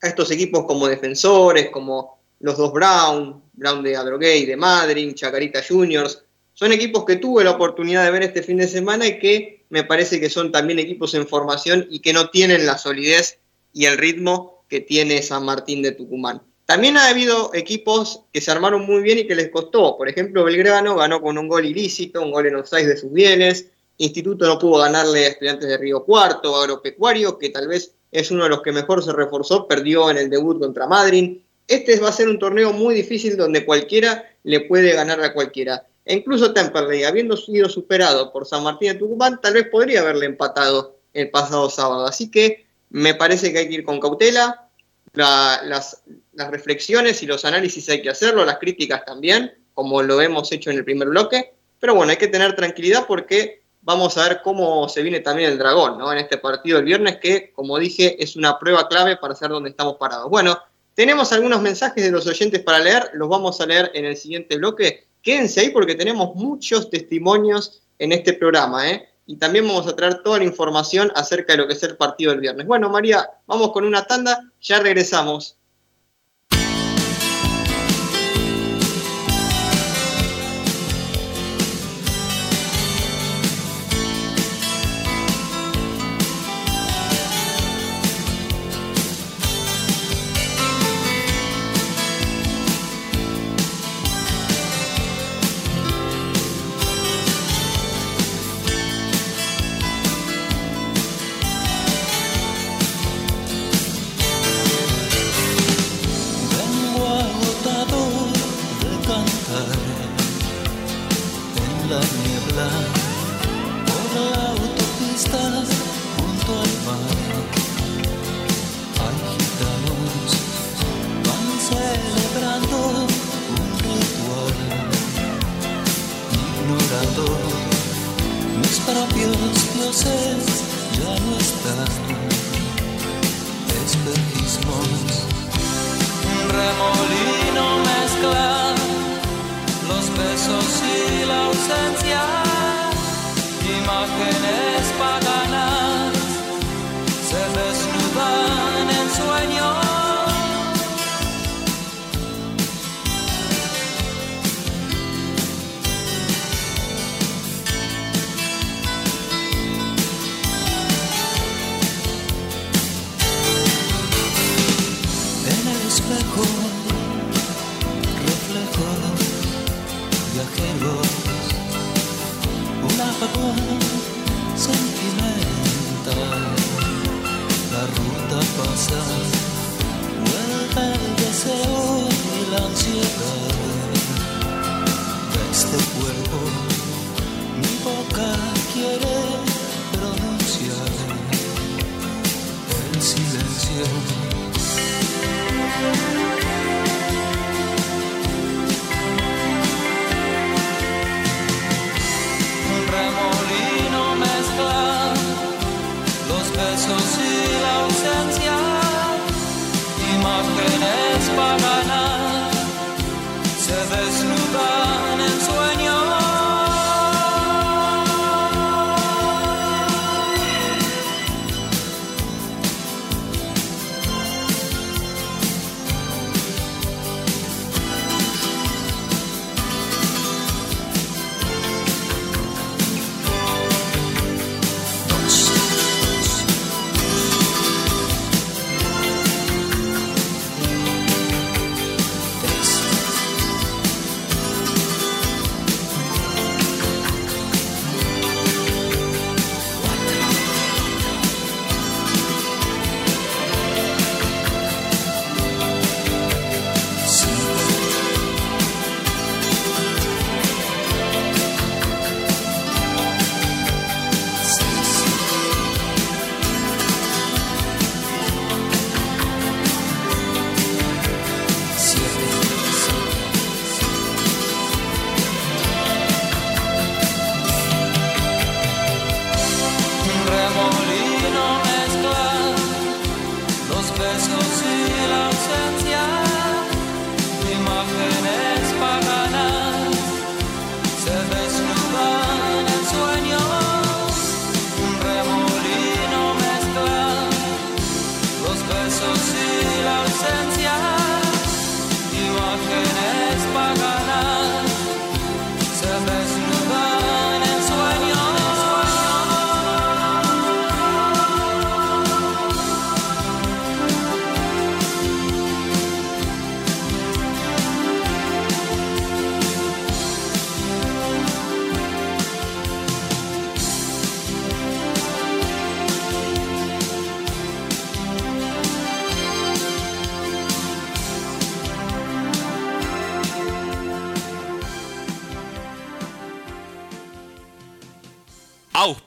a estos equipos como defensores, como los dos Brown, Brown de Adroguey, de Madrid, Chacarita Juniors, son equipos que tuve la oportunidad de ver este fin de semana y que me parece que son también equipos en formación y que no tienen la solidez y el ritmo que tiene San Martín de Tucumán. También ha habido equipos que se armaron muy bien y que les costó. Por ejemplo, Belgrano ganó con un gol ilícito, un gol en offside de sus bienes. Instituto no pudo ganarle a Estudiantes de Río Cuarto, Agropecuario, que tal vez es uno de los que mejor se reforzó, perdió en el debut contra Madrid. este va a ser un torneo muy difícil donde cualquiera le puede ganar a cualquiera. E incluso Temperley, habiendo sido superado por San Martín de Tucumán, tal vez podría haberle empatado el pasado sábado. Así que me parece que hay que ir con cautela. las, reflexiones y los análisis hay que hacerlo, las críticas también, como lo hemos hecho en el primer bloque. Pero bueno, hay que tener tranquilidad porque vamos a ver cómo se viene también el dragón, ¿no? En este partido el viernes, que, como dije, es una prueba clave para saber dónde estamos parados. Bueno, tenemos algunos mensajes de los oyentes para leer, los vamos a leer en el siguiente bloque. Quédense ahí porque tenemos muchos testimonios en este programa, ¿eh? Y también vamos a traer toda la información acerca de lo que es el partido del viernes. Bueno, María, vamos con una tanda, ya regresamos. imágenes paganas se desnudan en sueños. espejo, reflejo, viajero la vagón sentimental. La ruta pasa, vuelve el deseo y la ansiedad. De este cuerpo, mi boca quiere pronunciar el silencio.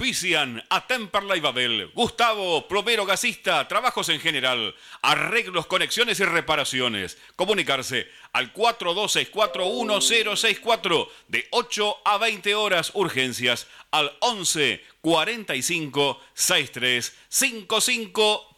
Auspician a Temperley Babel, Gustavo, plomero gasista, trabajos en general, arreglos, conexiones y reparaciones. Comunicarse al 42641064 de 8 a 20 horas urgencias al 11 45 63 55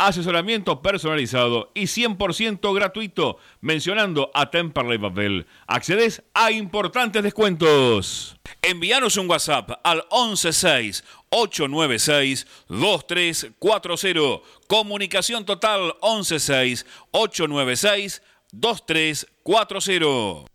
asesoramiento personalizado y 100% gratuito mencionando a Temperley Babel. Accedes a importantes descuentos. Envíanos un WhatsApp al 116 896 2340. Comunicación total 116 896 2340.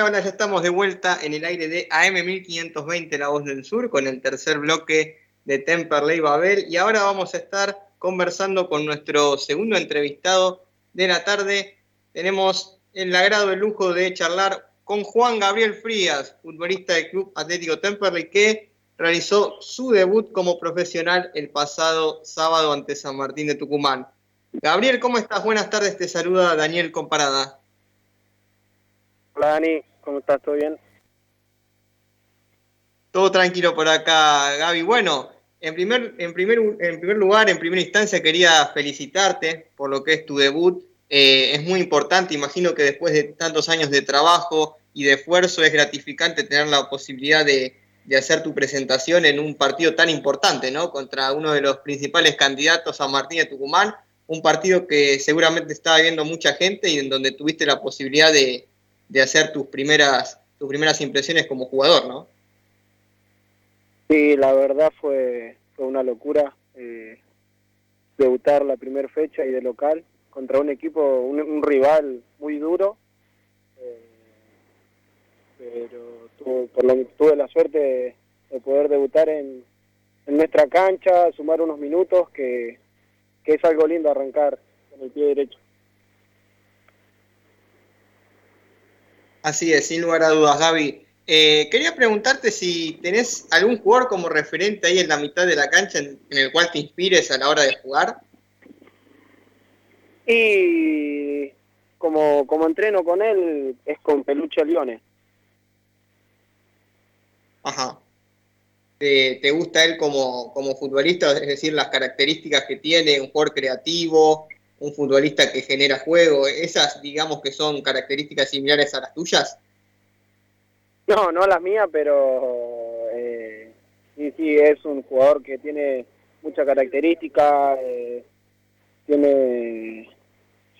Hola, ya estamos de vuelta en el aire de AM1520 La Voz del Sur con el tercer bloque de Temperley Babel y ahora vamos a estar conversando con nuestro segundo entrevistado de la tarde. Tenemos el agrado, el lujo de charlar con Juan Gabriel Frías, futbolista del Club Atlético Temperley, que realizó su debut como profesional el pasado sábado ante San Martín de Tucumán. Gabriel, ¿cómo estás? Buenas tardes, te saluda Daniel Comparada. Hola Dani, ¿cómo estás? ¿Todo bien? Todo tranquilo por acá, Gaby. Bueno, en primer, en primer, en primer lugar, en primera instancia, quería felicitarte por lo que es tu debut. Eh, es muy importante, imagino que después de tantos años de trabajo y de esfuerzo es gratificante tener la posibilidad de, de hacer tu presentación en un partido tan importante, ¿no? Contra uno de los principales candidatos a Martín de Tucumán, un partido que seguramente estaba viendo mucha gente y en donde tuviste la posibilidad de, de hacer tus primeras, tus primeras impresiones como jugador, ¿no? Sí, la verdad fue, fue una locura eh, debutar la primera fecha y de local contra un equipo, un, rival muy duro, eh, pero tuve, por lo, tuve la suerte de, poder debutar en, en, nuestra cancha, sumar unos minutos, que, que es algo lindo arrancar con el pie derecho. Así es, sin lugar a dudas, Gaby. Eh, quería preguntarte si tenés algún jugador como referente ahí en la mitad de la cancha en, el cual te inspires a la hora de jugar. Y como, como entreno con él es con Peluche Leones. Ajá. ¿Te, ¿Te, gusta él como, como futbolista? Es decir, las características que tiene, un jugador creativo, un futbolista que genera juego, esas digamos que son características similares a las tuyas. No, no las mías, pero eh, sí, sí, es un jugador que tiene mucha característica, eh, tiene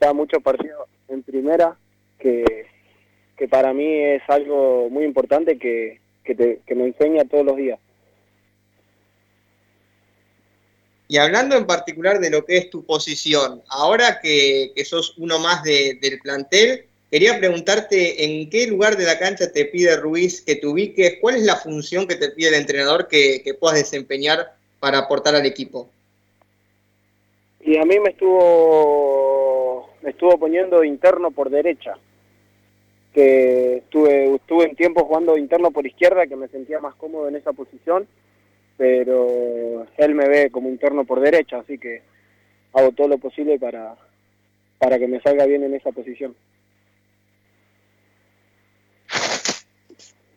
ya muchos partidos en primera, que, que para mí es algo muy importante que, que, te, que me enseña todos los días. Y hablando en particular de lo que es tu posición, ahora que, sos uno más del plantel, quería preguntarte en qué lugar de la cancha te pide Ruiz que te ubiques, cuál es la función que te pide el entrenador que, puedas desempeñar para aportar al equipo. Y a mí me estuvo, me estuvo poniendo interno por derecha, que estuve, estuve en tiempo jugando interno por izquierda, que me sentía más cómodo en esa posición pero él me ve como interno por derecha, así que hago todo lo posible para, para que me salga bien en esa posición.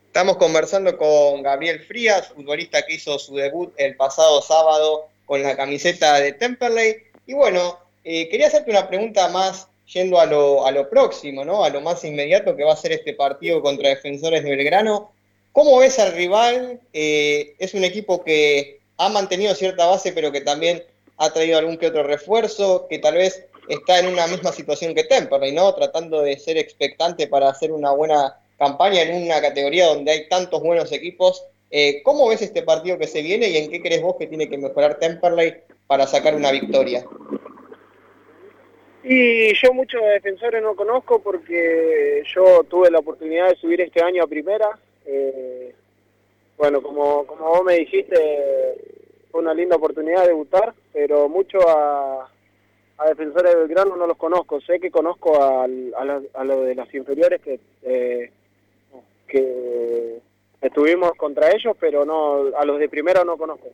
Estamos conversando con Gabriel Frías, futbolista que hizo su debut el pasado sábado con la camiseta de Temperley. Y bueno, eh, quería hacerte una pregunta más yendo a lo, a lo próximo, ¿no? a lo más inmediato que va a ser este partido contra Defensores de Belgrano. ¿Cómo ves al rival? Eh, es un equipo que ha mantenido cierta base, pero que también ha traído algún que otro refuerzo, que tal vez está en una misma situación que Temperley, ¿no? Tratando de ser expectante para hacer una buena campaña en una categoría donde hay tantos buenos equipos. Eh, ¿Cómo ves este partido que se viene y en qué crees vos que tiene que mejorar Temperley para sacar una victoria? Y yo muchos defensores no conozco porque yo tuve la oportunidad de subir este año a primera. Eh, bueno, como, como vos me dijiste, fue una linda oportunidad de debutar, pero mucho a, a defensores de Belgrano no los conozco. Sé que conozco a, a, lo de las inferiores que, eh, que estuvimos contra ellos, pero no a los de primera no conozco.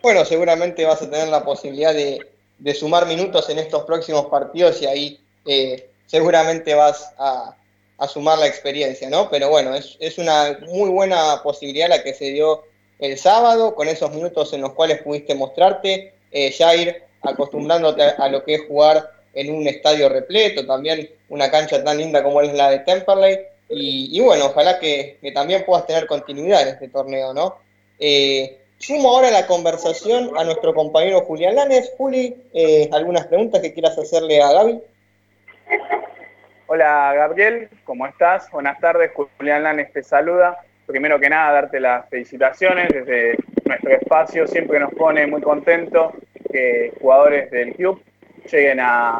Bueno, seguramente vas a tener la posibilidad de, sumar minutos en estos próximos partidos y ahí eh, seguramente vas a, sumar la experiencia, ¿no? Pero bueno, es, una muy buena posibilidad la que se dio el sábado, con esos minutos en los cuales pudiste mostrarte, eh, ya ir acostumbrándote a, lo que es jugar en un estadio repleto, también una cancha tan linda como es la de Temperley, y, bueno, ojalá que, también puedas tener continuidad en este torneo, ¿no? Eh, Sumo ahora la conversación a nuestro compañero Julián Lanes. Juli, eh, ¿algunas preguntas que quieras hacerle a Gaby? Hola Gabriel, ¿cómo estás? Buenas tardes, Julián Lanes te saluda. Primero que nada, darte las felicitaciones desde nuestro espacio. Siempre nos pone muy contentos que jugadores del club lleguen a,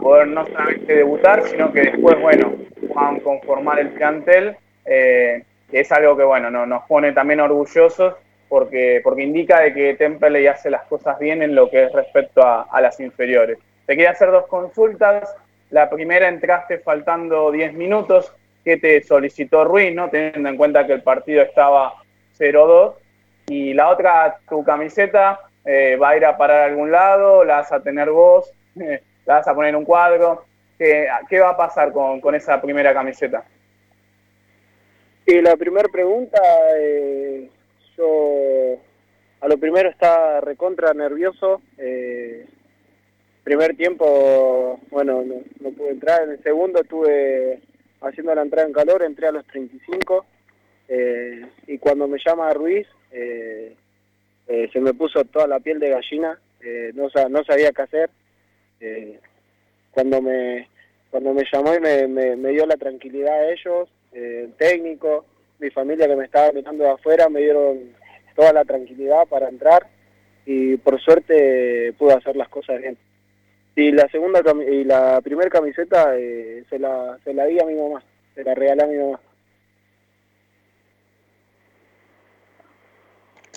poder no solamente debutar, sino que después, bueno, puedan conformar el plantel, eh, es algo que, bueno, nos pone también orgullosos porque, porque indica de que Temple ya hace las cosas bien en lo que es respecto a, las inferiores. Te quería hacer dos consultas. La primera entraste faltando 10 minutos. que te solicitó Ruiz, no? teniendo en cuenta que el partido estaba 0-2? Y la otra, tu camiseta eh, va a ir a parar a algún lado, la vas a tener vos, la vas a poner en un cuadro. ¿Qué, va a pasar con, esa primera camiseta? Y la primera pregunta, eh, yo a lo primero estaba recontra nervioso. Eh, primer tiempo, bueno, no, pude entrar. En el segundo estuve haciendo la entrada en calor, entré a los 35. Eh, y cuando me llama Ruiz, eh, eh, se me puso toda la piel de gallina. no, no sabía qué hacer. cuando me cuando me llamó y me, me, dio la tranquilidad a ellos, el técnico, mi familia que me estaba mirando de afuera me dieron toda la tranquilidad para entrar y por suerte pude hacer las cosas bien. Y la segunda y la primera camiseta eh, se, la, se la di a mi mamá, se la regalé a mi mamá.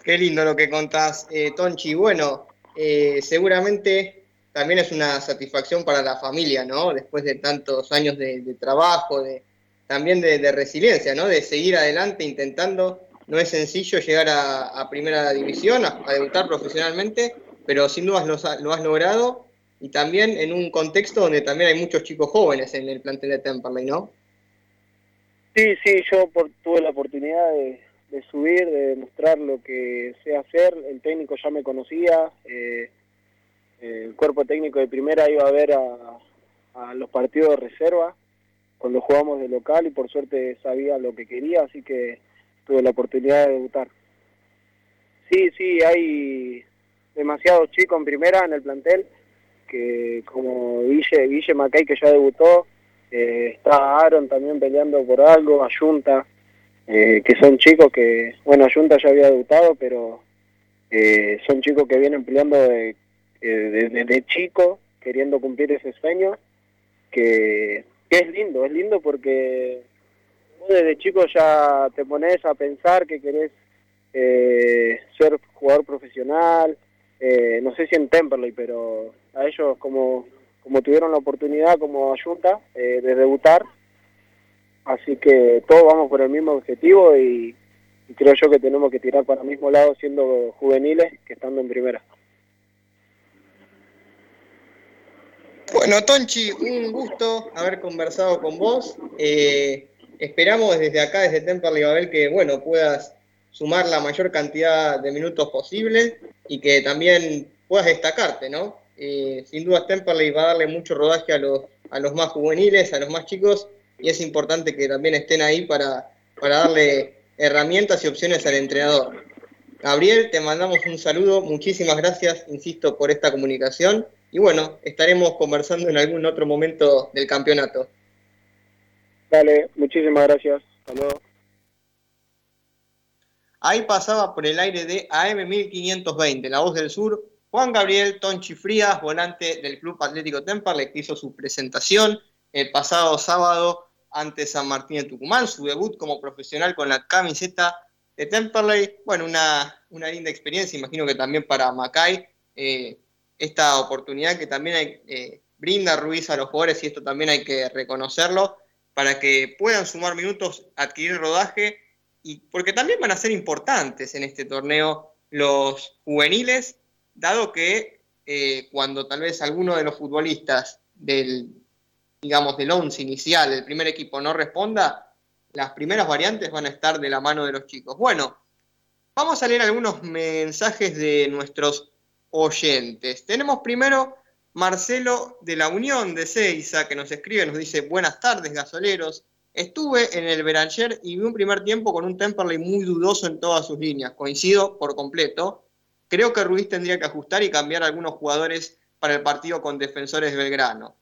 Qué lindo lo que contás, eh, Tonchi. Bueno, eh, seguramente también es una satisfacción para la familia, ¿no? Después de tantos años de, trabajo, de, también de, resiliencia, ¿no? De seguir adelante intentando. No es sencillo llegar a, primera división, a, debutar profesionalmente, pero sin dudas lo, lo, has logrado y también en un contexto donde también hay muchos chicos jóvenes en el plantel de Temperley, ¿no? Sí, sí, yo tuve la oportunidad de, subir, de demostrar lo que sé hacer. El técnico ya me conocía, eh, el cuerpo técnico de primera iba a ver a, a los partidos de reserva cuando jugamos de local y por suerte sabía lo que quería, así que tuve la oportunidad de debutar. Sí, sí, hay demasiados chicos en primera en el plantel, que como Guille, Guille Macay que ya debutó, eh, está Aaron también peleando por algo, Ayunta, eh, que son chicos que, bueno, Ayunta ya había debutado, pero eh, son chicos que vienen peleando de, de, de chico, queriendo cumplir ese sueño, que que es lindo, es lindo porque vos desde chico ya te pones a pensar que querés eh, ser jugador profesional, eh, no sé si en Temperley, pero a ellos como, como tuvieron la oportunidad como ayunta eh, de debutar, así que todos vamos por el mismo objetivo y creo yo que tenemos que tirar para el mismo lado siendo juveniles que estando en primera. Bueno, Tonchi, un gusto haber conversado con vos. Eh, esperamos desde acá, desde Temperley Babel, que bueno, puedas sumar la mayor cantidad de minutos posible y que también puedas destacarte, ¿no? Eh, sin duda Temperley va a darle mucho rodaje a los, a los más juveniles, a los más chicos, y es importante que también estén ahí para, para darle herramientas y opciones al entrenador. Gabriel, te mandamos un saludo, muchísimas gracias, insisto, por esta comunicación y bueno, estaremos conversando en algún otro momento del campeonato. Dale, muchísimas gracias. Hasta Ahí pasaba por el aire de AM 1520, La Voz del Sur, Juan Gabriel Tonchi Frías, volante del Club Atlético Temperley, que hizo su presentación el pasado sábado ante San Martín de Tucumán, su debut como profesional con la camiseta de Temperley. Bueno, una, una linda experiencia, imagino que también para Macay, eh, esta oportunidad que también eh, brinda Ruiz a los jugadores, y esto también hay que reconocerlo, para que puedan sumar minutos, adquirir rodaje y porque también van a ser importantes en este torneo los juveniles, dado que eh, cuando tal vez alguno de los futbolistas del, digamos, del once inicial, del primer equipo, no responda, las primeras variantes van a estar de la mano de los chicos. Bueno, vamos a leer algunos mensajes de nuestros oyentes. Tenemos primero Marcelo de la Unión de Seiza, que nos escribe, nos dice, buenas tardes, gasoleros. Estuve en el Beranger y vi un primer tiempo con un Temperley muy dudoso en todas sus líneas. Coincido por completo. Creo que Ruiz tendría que ajustar y cambiar algunos jugadores para el partido con defensores de Belgrano.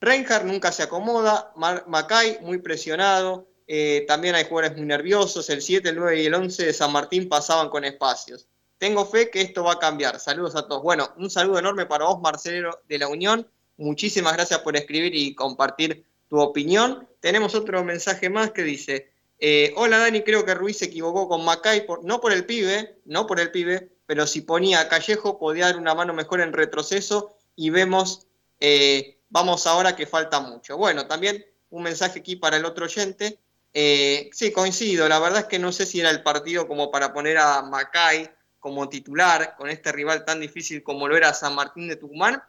Reinhardt nunca se acomoda. Macay muy presionado. Eh, también hay jugadores muy nerviosos. El 7, el 9 y el 11 de San Martín pasaban con espacios. Tengo fe que esto va a cambiar. Saludos a todos. Bueno, un saludo enorme para vos, Marcelo de la Unión. Muchísimas gracias por escribir y compartir tu opinión. Tenemos otro mensaje más que dice, eh, hola Dani, creo que Ruiz se equivocó con Macay, no por el pibe, no por el pibe, pero si ponía a Callejo podía dar una mano mejor en retroceso y vemos, eh, vamos ahora que falta mucho. Bueno, también un mensaje aquí para el otro oyente. Eh, sí, coincido, la verdad es que no sé si era el partido como para poner a Macay como titular con este rival tan difícil como lo era San Martín de Tucumán,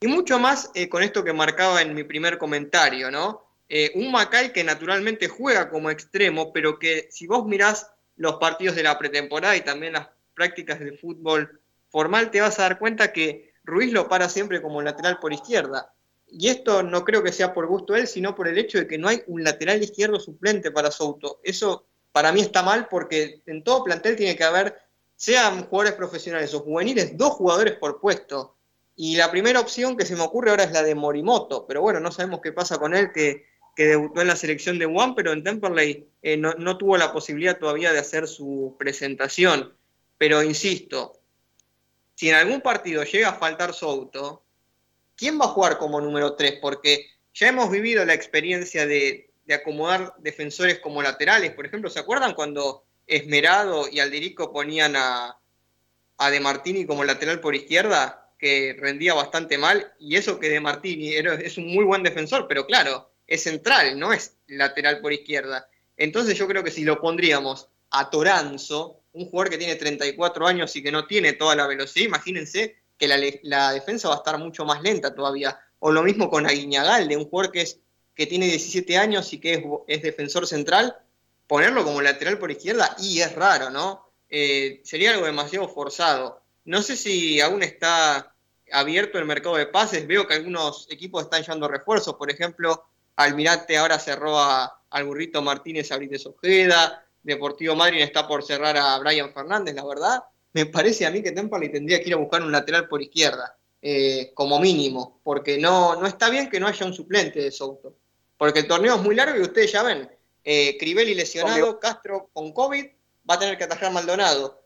y mucho más eh, con esto que marcaba en mi primer comentario, ¿no? Un Macay que naturalmente juega como extremo, pero que si vos mirás los partidos de la pretemporada y también las prácticas de fútbol formal, te vas a dar cuenta que Ruiz lo para siempre como lateral por izquierda. Y esto no creo que sea por gusto él, sino por el hecho de que no hay un lateral izquierdo suplente para Souto. Eso para mí está mal porque en todo plantel tiene que haber, sean jugadores profesionales o juveniles, dos jugadores por puesto. Y la primera opción que se me ocurre ahora es la de Morimoto, pero bueno, no sabemos qué pasa con él, que, debutó en la selección de One, pero en Temperley eh, no, tuvo la posibilidad todavía de hacer su presentación. Pero insisto, si en algún partido llega a faltar Souto, ¿quién va a jugar como número 3? Porque ya hemos vivido la experiencia de, acomodar defensores como laterales. Por ejemplo, ¿se acuerdan cuando Esmerado y Alderico ponían a, a De Martini como lateral por izquierda? que rendía bastante mal, y eso que De Martini es un muy buen defensor, pero claro, es central, no es lateral por izquierda. Entonces yo creo que si lo pondríamos a Toranzo, un jugador que tiene 34 años y que no tiene toda la velocidad, imagínense que la, defensa va a estar mucho más lenta todavía. O lo mismo con Aguiñagalde, un jugador que, es, que tiene 17 años y que es, defensor central, ponerlo como lateral por izquierda, y es raro, ¿no? Eh, sería algo demasiado forzado. No sé si aún está abierto el mercado de pases. Veo que algunos equipos están llevando refuerzos. Por ejemplo, Almirante ahora cerró a, al burrito Martínez a Ojeda. Deportivo Madrid está por cerrar a Brian Fernández, la verdad. Me parece a mí que Temperley tendría que ir a buscar un lateral por izquierda, eh, como mínimo, porque no, no está bien que no haya un suplente de Souto. Porque el torneo es muy largo y ustedes ya ven, eh, Crivelli lesionado, Castro con COVID, va a tener que atajar Maldonado.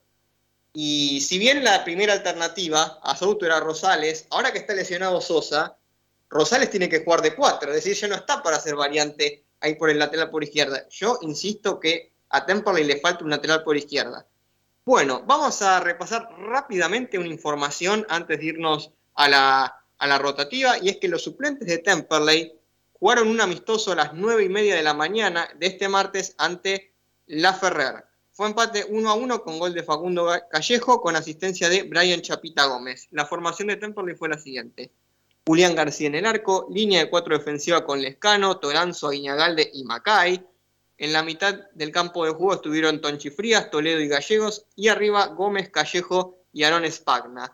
Y si bien la primera alternativa a Souto era Rosales, ahora que está lesionado Sosa, Rosales tiene que jugar de cuatro, es decir, ya no está para hacer variante ahí por el lateral por izquierda. Yo insisto que a Temperley le falta un lateral por izquierda. Bueno, vamos a repasar rápidamente una información antes de irnos a la, a la rotativa, y es que los suplentes de Temperley jugaron un amistoso a las nueve y media de la mañana de este martes ante La Ferrer. Fue empate 1 a 1 con gol de Facundo Callejo con asistencia de Brian Chapita Gómez. La formación de Temperley fue la siguiente. Julián García en el arco, línea de cuatro defensiva con Lescano, Toranzo, Aguiñagalde y Macay. En la mitad del campo de juego estuvieron Tonchi Frías, Toledo y Gallegos, y arriba Gómez, Callejo y Aaron Spagna.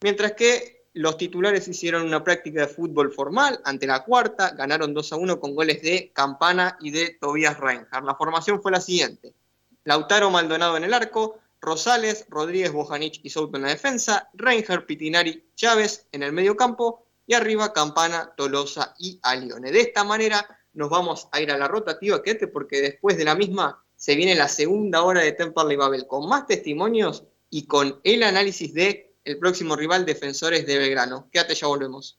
Mientras que los titulares hicieron una práctica de fútbol formal ante la cuarta, ganaron 2 a 1 con goles de Campana y de Tobias Reinhardt. La formación fue la siguiente. Lautaro Maldonado en el arco, Rosales, Rodríguez, Bojanich y Souto en la defensa, Reinger, Pitinari, Chávez en el medio campo y arriba Campana, Tolosa y Alione. De esta manera nos vamos a ir a la rotativa, quédate porque después de la misma se viene la segunda hora de Temperley Babel con más testimonios y con el análisis de el próximo rival Defensores de Belgrano. Quédate, ya volvemos.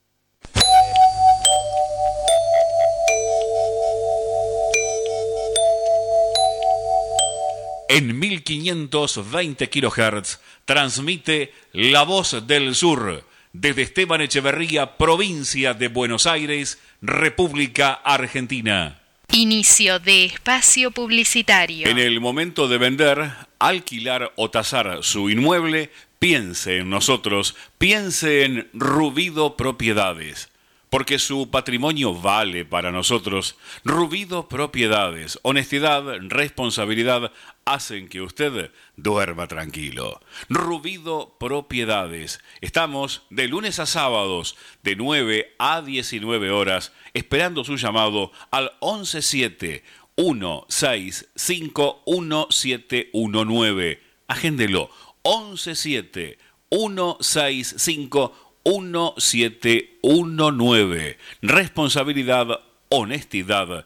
En 1520 kHz transmite La Voz del Sur desde Esteban Echeverría, provincia de Buenos Aires, República Argentina. Inicio de espacio publicitario. En el momento de vender, alquilar o tasar su inmueble, piense en nosotros, piense en Rubido Propiedades porque su patrimonio vale para nosotros. Rubido Propiedades, honestidad, responsabilidad hacen que usted duerma tranquilo. Rubido Propiedades. Estamos de lunes a sábados de 9 a 19 horas esperando su llamado al 117 165 1719. Agéndelo. 117 165 1719. Responsabilidad, honestidad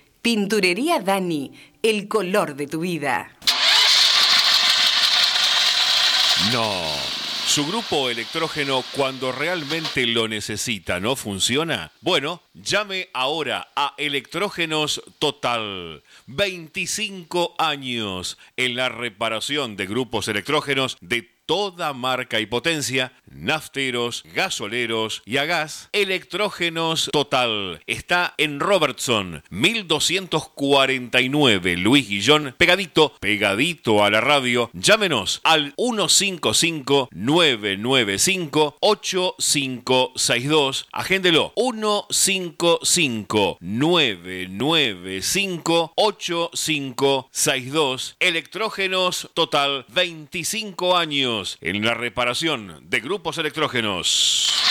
Pinturería Dani, el color de tu vida. No. Su grupo electrógeno cuando realmente lo necesita no funciona. Bueno, llame ahora a Electrógenos Total. 25 años en la reparación de grupos electrógenos de toda marca y potencia, nafteros, gasoleros y a gas, electrógenos total. Está en Robertson, 1249 Luis Guillón, pegadito, pegadito a la radio. Llámenos al 155-995-8562. Agéndelo, 155-995-8562. Electrógenos total, 25 años en la reparación de grupos electrógenos.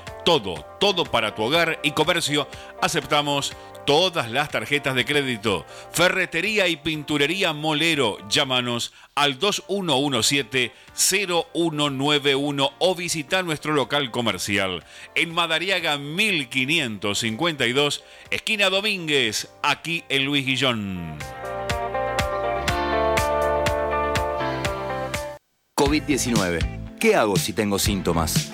todo, todo para tu hogar y comercio. Aceptamos todas las tarjetas de crédito. Ferretería y pinturería Molero. Llámanos al 2117-0191 o visita nuestro local comercial en Madariaga 1552, esquina Domínguez, aquí en Luis Guillón. COVID-19. ¿Qué hago si tengo síntomas?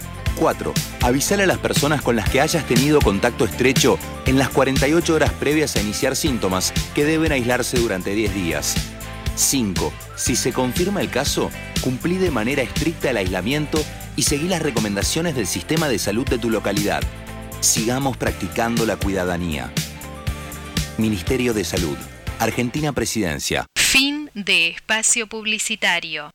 4. Avisar a las personas con las que hayas tenido contacto estrecho en las 48 horas previas a iniciar síntomas que deben aislarse durante 10 días. 5. Si se confirma el caso, cumplí de manera estricta el aislamiento y seguí las recomendaciones del sistema de salud de tu localidad. Sigamos practicando la cuidadanía. Ministerio de Salud. Argentina Presidencia. Fin de espacio publicitario.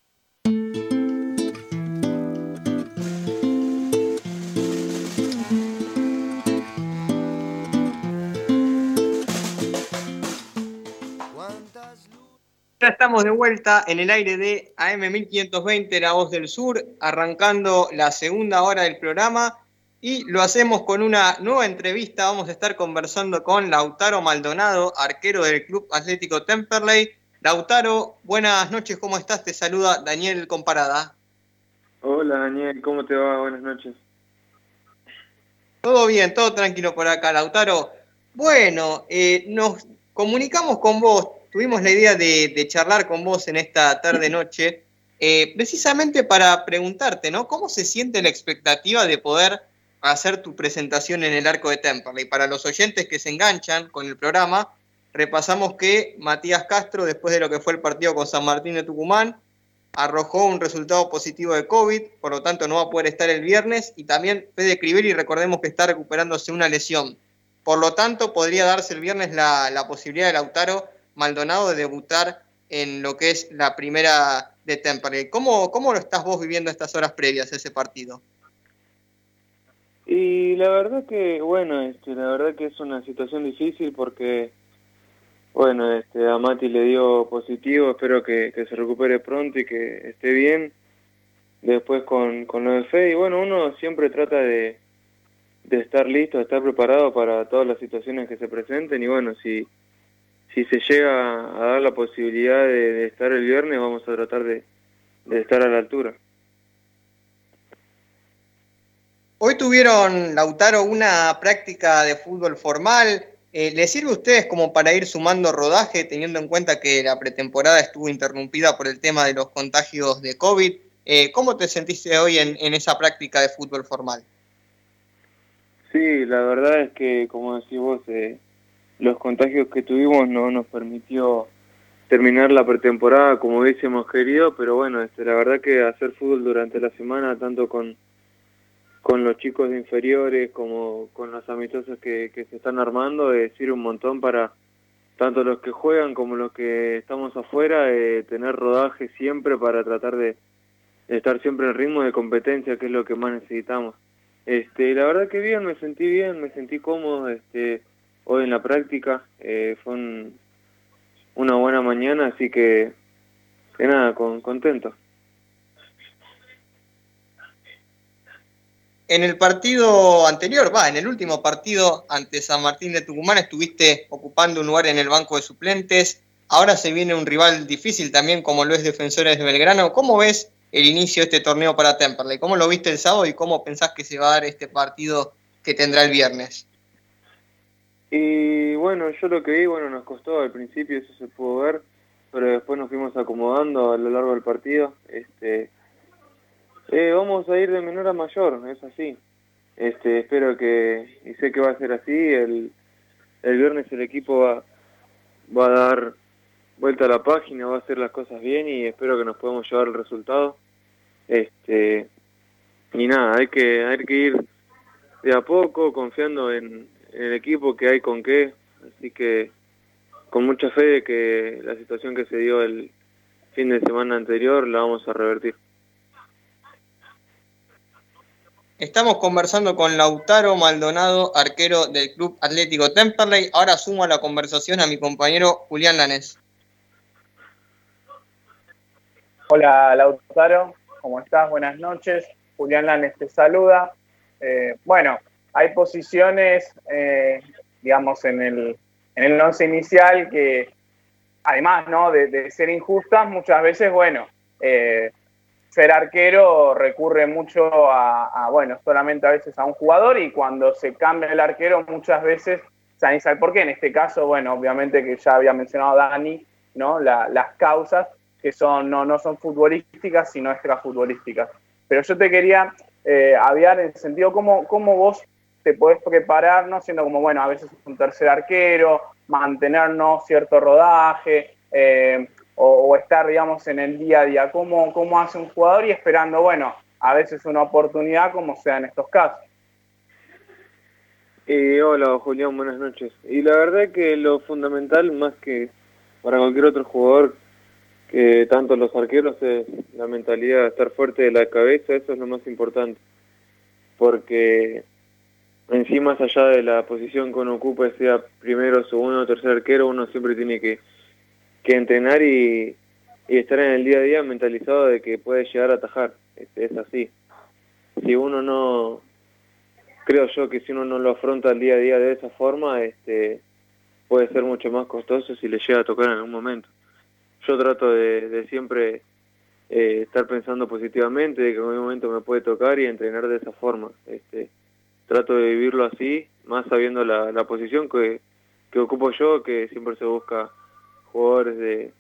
Ya estamos de vuelta en el aire de AM 1520, La Voz del Sur, arrancando la segunda hora del programa y lo hacemos con una nueva entrevista. Vamos a estar conversando con Lautaro Maldonado, arquero del Club Atlético Temperley. Lautaro, buenas noches, ¿cómo estás? Te saluda Daniel Comparada. Hola Daniel, ¿cómo te va? Buenas noches. Todo bien, todo tranquilo por acá, Lautaro. Bueno, eh, nos comunicamos con vos, tuvimos la idea de, charlar con vos en esta tarde-noche, eh, precisamente para preguntarte, ¿no? ¿Cómo se siente la expectativa de poder hacer tu presentación en el arco de Temperley? Para los oyentes que se enganchan con el programa, repasamos que Matías Castro, después de lo que fue el partido con San Martín de Tucumán, arrojó un resultado positivo de COVID, por lo tanto no va a poder estar el viernes, y también Fede y recordemos que está recuperándose una lesión. Por lo tanto, podría darse el viernes la, posibilidad de Lautaro Maldonado de debutar en lo que es la primera de Temperley. ¿Cómo, ¿Cómo lo estás vos viviendo estas horas previas a ese partido? Y la verdad que, bueno, este, la verdad que es una situación difícil porque, bueno, este, a Mati le dio positivo, espero que, se recupere pronto y que esté bien. Después con, con lo de fe, y bueno, uno siempre trata de, de estar listo, de estar preparado para todas las situaciones que se presenten y bueno, si, si se llega a dar la posibilidad de, estar el viernes, vamos a tratar de, estar a la altura. Hoy tuvieron, Lautaro, una práctica de fútbol formal. Eh, ¿Le sirve a ustedes como para ir sumando rodaje, teniendo en cuenta que la pretemporada estuvo interrumpida por el tema de los contagios de COVID? Eh, ¿Cómo te sentiste hoy en, en esa práctica de fútbol formal? Sí, la verdad es que, como decís vos, eh, los contagios que tuvimos no nos permitió terminar la pretemporada como hubiésemos querido, pero bueno, este, la verdad que hacer fútbol durante la semana, tanto con, con los chicos de inferiores como con los amistosos que, que se están armando, eh, sirve un montón para tanto los que juegan como los que estamos afuera, eh, tener rodaje siempre para tratar de estar siempre en ritmo de competencia, que es lo que más necesitamos. Este, la verdad que bien, me sentí bien, me sentí cómodo, este, hoy en la práctica, eh, fue una buena mañana, así que, que nada, con, contento. En el partido anterior, va, en el último partido ante San Martín de Tucumán estuviste ocupando un lugar en el banco de suplentes. Ahora se viene un rival difícil también como lo es Defensores de Belgrano. ¿Cómo ves el inicio de este torneo para Temperley. ¿Cómo lo viste el sábado y cómo pensás que se va a dar este partido que tendrá el viernes? Y bueno, yo lo que vi, bueno, nos costó al principio, eso se pudo ver, pero después nos fuimos acomodando a lo largo del partido. Este, eh, vamos a ir de menor a mayor, es así. Este, espero que, y sé que va a ser así, el, el viernes el equipo va, va a dar vuelta a la página, va a hacer las cosas bien y espero que nos podamos llevar el resultado. Este, y nada, hay que, hay que ir de a poco, confiando en, el equipo que hay con qué, así que con mucha fe de que la situación que se dio el fin de semana anterior la vamos a revertir. Estamos conversando con Lautaro Maldonado, arquero del Club Atlético Temperley. Ahora sumo a la conversación a mi compañero Julián Lanés. Hola Lautaro, ¿cómo estás? Buenas noches. Julián Lanes te saluda. Eh, bueno, hay posiciones, eh, digamos, en el, en el once inicial que, además ¿no? de, ser injustas, muchas veces, bueno, eh, ser arquero recurre mucho a, bueno, solamente a veces a un jugador y cuando se cambia el arquero muchas veces se analiza el por qué. En este caso, bueno, obviamente que ya había mencionado Dani, ¿no? las causas que son, no, no son futbolísticas, sino extrafutbolísticas. Pero yo te quería eh, en el sentido cómo, cómo vos te podés preparar, siendo como, bueno, a veces un tercer arquero, mantenernos cierto rodaje, eh, o, estar, digamos, en el día a día, cómo, cómo hace un jugador y esperando, bueno, a veces una oportunidad como sea en estos casos. Eh, hola Julián, buenas noches. Y la verdad que lo fundamental, más que para cualquier otro jugador, que tanto los arqueros es la mentalidad estar fuerte de la cabeza, eso es lo más importante. Porque encima, más allá de la posición que uno ocupe, sea primero, segundo tercer arquero, uno siempre tiene que, que entrenar y, estar en el día a día mentalizado de que puede llegar a atajar. Este, es así. Si uno no, creo yo que si uno no lo afronta el día a día de esa forma, este, puede ser mucho más costoso si le llega a tocar en algún momento. Yo trato de, siempre eh, estar pensando positivamente de que en algún momento me puede tocar y entrenar de esa forma. Este, trato de vivirlo así, más sabiendo la, la posición que, que ocupo yo, que siempre se busca jugadores de,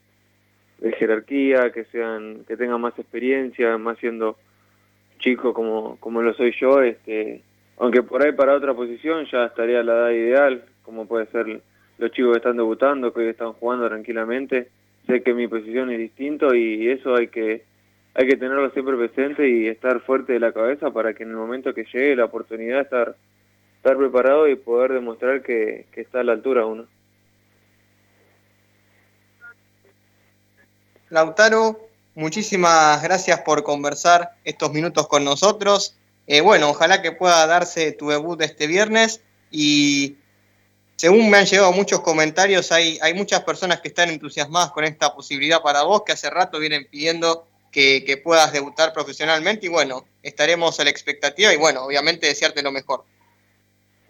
de jerarquía, que sean, que tengan más experiencia, más siendo chico como, como lo soy yo, este, aunque por ahí para otra posición ya estaría la edad ideal, como puede ser los chicos que están debutando, que hoy están jugando tranquilamente. Sé que mi posición es distinto y eso hay que hay que tenerlo siempre presente y estar fuerte de la cabeza para que en el momento que llegue la oportunidad estar estar preparado y poder demostrar que, está a la altura uno. Lautaro, muchísimas gracias por conversar estos minutos con nosotros. Eh, bueno, ojalá que pueda darse tu debut este viernes y según me han llegado muchos comentarios, hay, hay muchas personas que están entusiasmadas con esta posibilidad para vos, que hace rato vienen pidiendo que, que puedas debutar profesionalmente y bueno, estaremos a la expectativa y bueno, obviamente desearte lo mejor.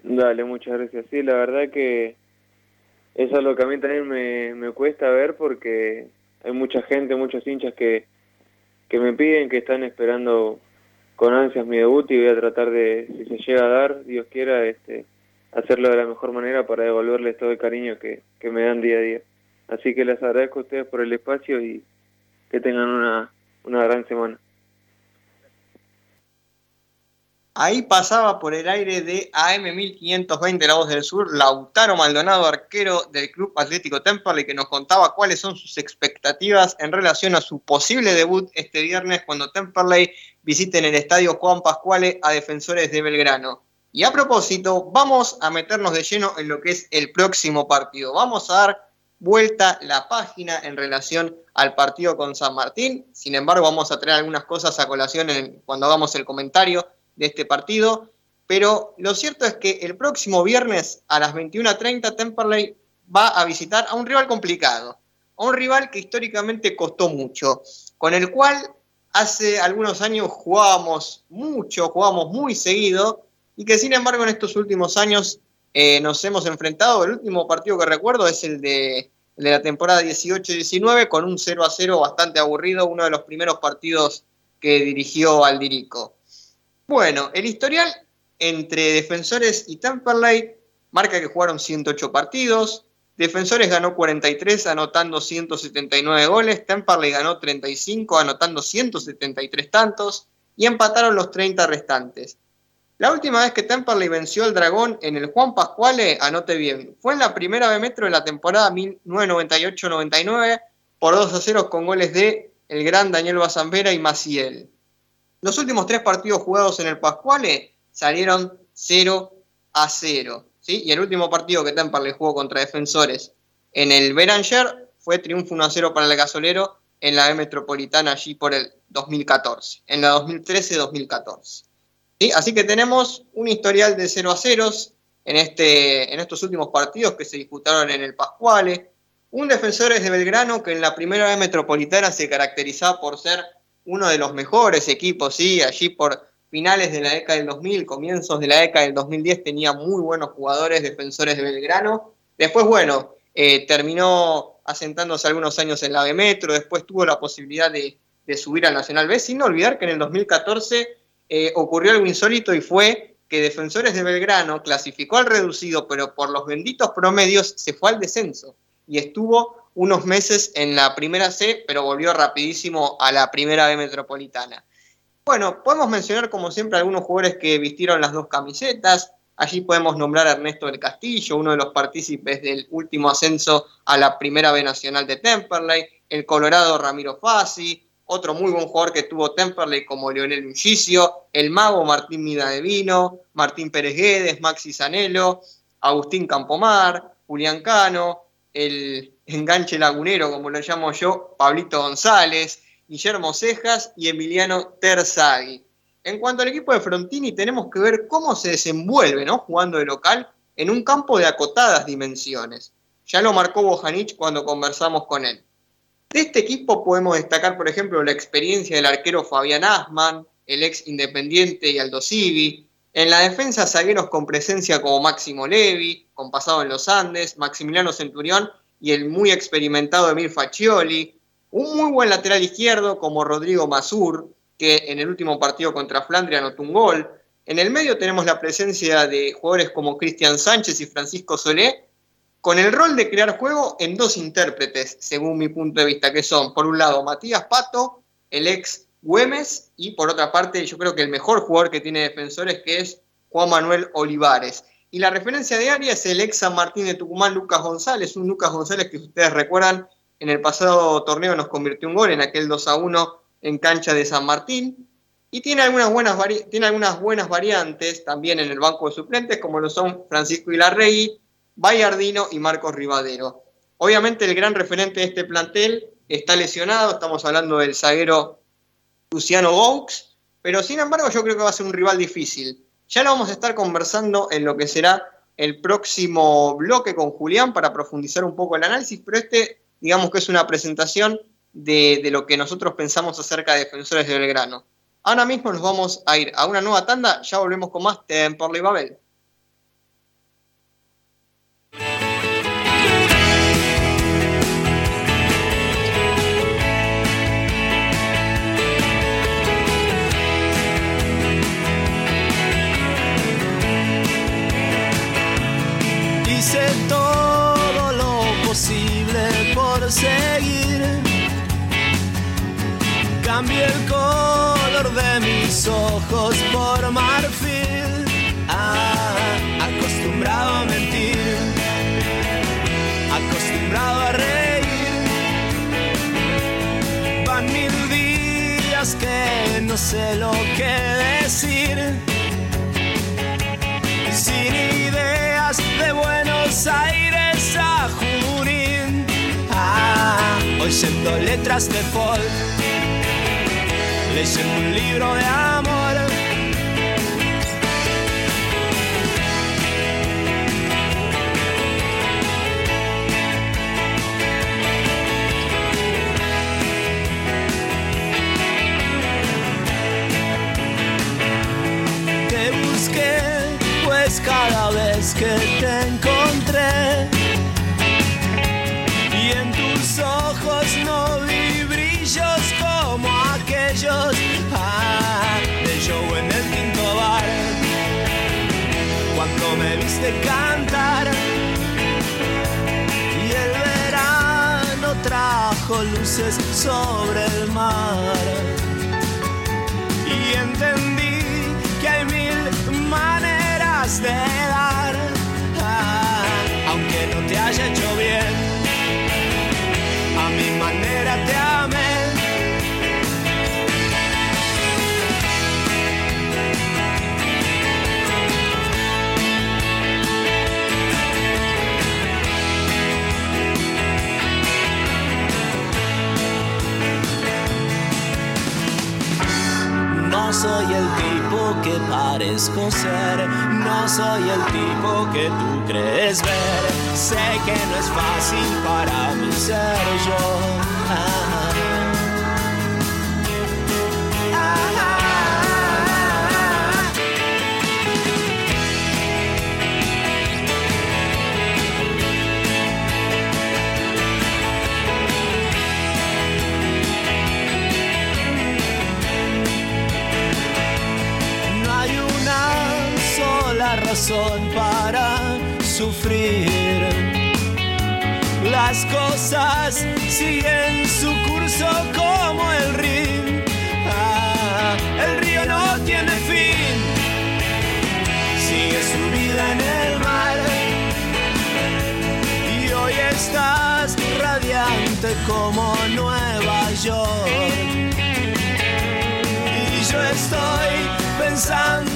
Dale, muchas gracias. Sí, la verdad que eso es lo que a mí también me, me cuesta ver porque hay mucha gente, muchos hinchas que, que me piden, que están esperando con ansias mi debut y voy a tratar de, si se llega a dar, Dios quiera, este, hacerlo de la mejor manera para devolverles todo el cariño que, que me dan día a día. Así que les agradezco a ustedes por el espacio y que tengan una, una gran semana. Ahí pasaba por el aire de AM1520 La Voz del Sur, Lautaro Maldonado, arquero del Club Atlético Temperley, que nos contaba cuáles son sus expectativas en relación a su posible debut este viernes cuando Temperley visiten el estadio Juan Pascuale a defensores de Belgrano. Y a propósito, vamos a meternos de lleno en lo que es el próximo partido. Vamos a dar vuelta la página en relación al partido con San Martín. Sin embargo, vamos a traer algunas cosas a colación cuando hagamos el comentario de este partido. Pero lo cierto es que el próximo viernes a las 21.30 Temperley va a visitar a un rival complicado, a un rival que históricamente costó mucho, con el cual hace algunos años jugábamos mucho, jugábamos muy seguido, y que sin embargo en estos últimos años eh, nos hemos enfrentado. El último partido que recuerdo es el de, el de la temporada 18-19, con un 0 a 0 bastante aburrido, uno de los primeros partidos que dirigió Aldirico. Bueno, el historial entre Defensores y Temperley marca que jugaron 108 partidos. Defensores ganó 43 anotando 179 goles, Temperley ganó 35 anotando 173 tantos y empataron los 30 restantes. La última vez que Temperley venció al Dragón en el Juan Pascuale, anote bien, fue en la primera B Metro de la temporada 1998-99 por 2 a 0 con goles de el gran Daniel Bazambera y Maciel. Los últimos tres partidos jugados en el Pascuale salieron 0 a 0. ¿sí? Y el último partido que Temperley jugó contra defensores en el Beranger fue triunfo 1 a 0 para el gasolero en la B Metropolitana allí por el 2014, en la 2013-2014. ¿Sí? Así que tenemos un historial de 0 a 0 en, este, en estos últimos partidos que se disputaron en el Pascuale. Un defensor es de Belgrano que en la primera B Metropolitana se caracterizaba por ser uno de los mejores equipos, sí, allí por finales de la década del 2000, comienzos de la década del 2010 tenía muy buenos jugadores defensores de Belgrano. Después, bueno, eh, terminó asentándose algunos años en la B Metro, después tuvo la posibilidad de, subir al Nacional B, sin olvidar que en el 2014 eh, ocurrió algo insólito y fue que Defensores de Belgrano clasificó al reducido, pero por los benditos promedios se fue al descenso y estuvo unos meses en la primera C, pero volvió rapidísimo a la primera B metropolitana. Bueno, podemos mencionar como siempre algunos jugadores que vistieron las dos camisetas. Allí podemos nombrar a Ernesto del Castillo, uno de los partícipes del último ascenso a la primera B nacional de Temperley, el colorado Ramiro Fassi, otro muy buen jugador que tuvo Temperley como Leonel Mujicio, el mago Martín Midadevino, Martín Pérez Guedes, Maxi Zanello, Agustín Campomar, Julián Cano, el enganche lagunero, como lo llamo yo, Pablito González, Guillermo Cejas y Emiliano Terzaghi. En cuanto al equipo de Frontini, tenemos que ver cómo se desenvuelve ¿no? jugando de local en un campo de acotadas dimensiones. Ya lo marcó Bojanic cuando conversamos con él. De este equipo podemos destacar, por ejemplo, la experiencia del arquero Fabián Asman, el ex Independiente y Aldo Civi. En la defensa, zagueros con presencia como Máximo Levi, con pasado en los Andes, Maximiliano Centurión y el muy experimentado Emil Faccioli. Un muy buen lateral izquierdo como Rodrigo Mazur, que en el último partido contra Flandria anotó un gol. En el medio tenemos la presencia de jugadores como Cristian Sánchez y Francisco Solé, con el rol de crear juego en dos intérpretes, según mi punto de vista, que son, por un lado, Matías Pato, el ex Güemes, y por otra parte, yo creo que el mejor jugador que tiene defensores, que es Juan Manuel Olivares. Y la referencia de área es el ex San Martín de Tucumán, Lucas González, un Lucas González que ustedes recuerdan, en el pasado torneo nos convirtió un gol en aquel 2 a 1 en cancha de San Martín. Y tiene algunas buenas, tiene algunas buenas variantes también en el banco de suplentes, como lo son Francisco Ilarregui, Bayardino y Marcos Rivadero. Obviamente el gran referente de este plantel está lesionado, estamos hablando del zaguero Luciano Gaux, pero sin embargo yo creo que va a ser un rival difícil. Ya lo vamos a estar conversando en lo que será el próximo bloque con Julián para profundizar un poco el análisis, pero este digamos que es una presentación de, de lo que nosotros pensamos acerca de Defensores de Belgrano. Ahora mismo nos vamos a ir a una nueva tanda, ya volvemos con más Temperley Babel. Cambié el color de mis ojos por marfil. Ah, acostumbrado a mentir, acostumbrado a reír. Van mil días que no sé lo que decir. Sin ideas de Buenos Aires a Junín. Ah, oyendo letras de folk, leyendo un libro de amor. Te busqué, pues cada vez que te encontré y en tus ojos no vi brillos viste cantar. Y el verano trajo luces sobre el mar. Y entendí que hay mil maneras de dar, soy el tipo que parezco ser, no soy el tipo que tú crees ver. Sé que no es fácil para mí ser yo. Ah. Razón para sufrir. Las cosas siguen su curso como el río. Ah, el río no tiene fin. Sigue su vida en el mar. Y hoy estás radiante como Nueva York. Y yo estoy pensando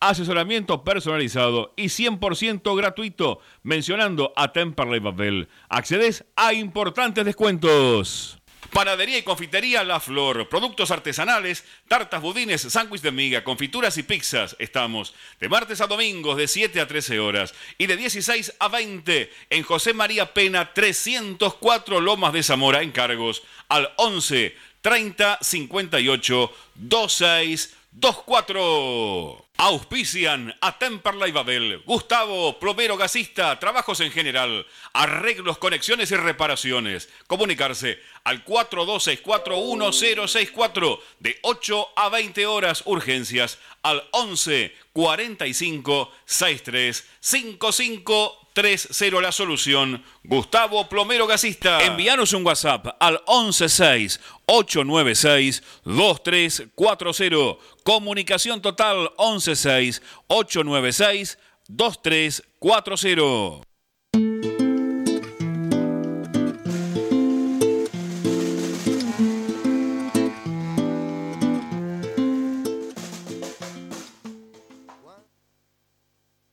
asesoramiento personalizado y 100% gratuito mencionando a Temperley Babel. Accedes a importantes descuentos. Panadería y confitería La Flor, productos artesanales, tartas, budines, sándwiches de miga, confituras y pizzas. Estamos de martes a domingos de 7 a 13 horas y de 16 a 20 en José María Pena 304 Lomas de Zamora. Encargos al 11 30 58 26 24. Auspician a Temperley Babel, Gustavo, plomero gasista, trabajos en general, arreglos, conexiones y reparaciones. Comunicarse al 42641064 de 8 a 20 horas urgencias al 11 45 63 55 30 la solución. Gustavo Plomero Gasista. Envíanos un WhatsApp al 116 896 2340. Comunicación total 116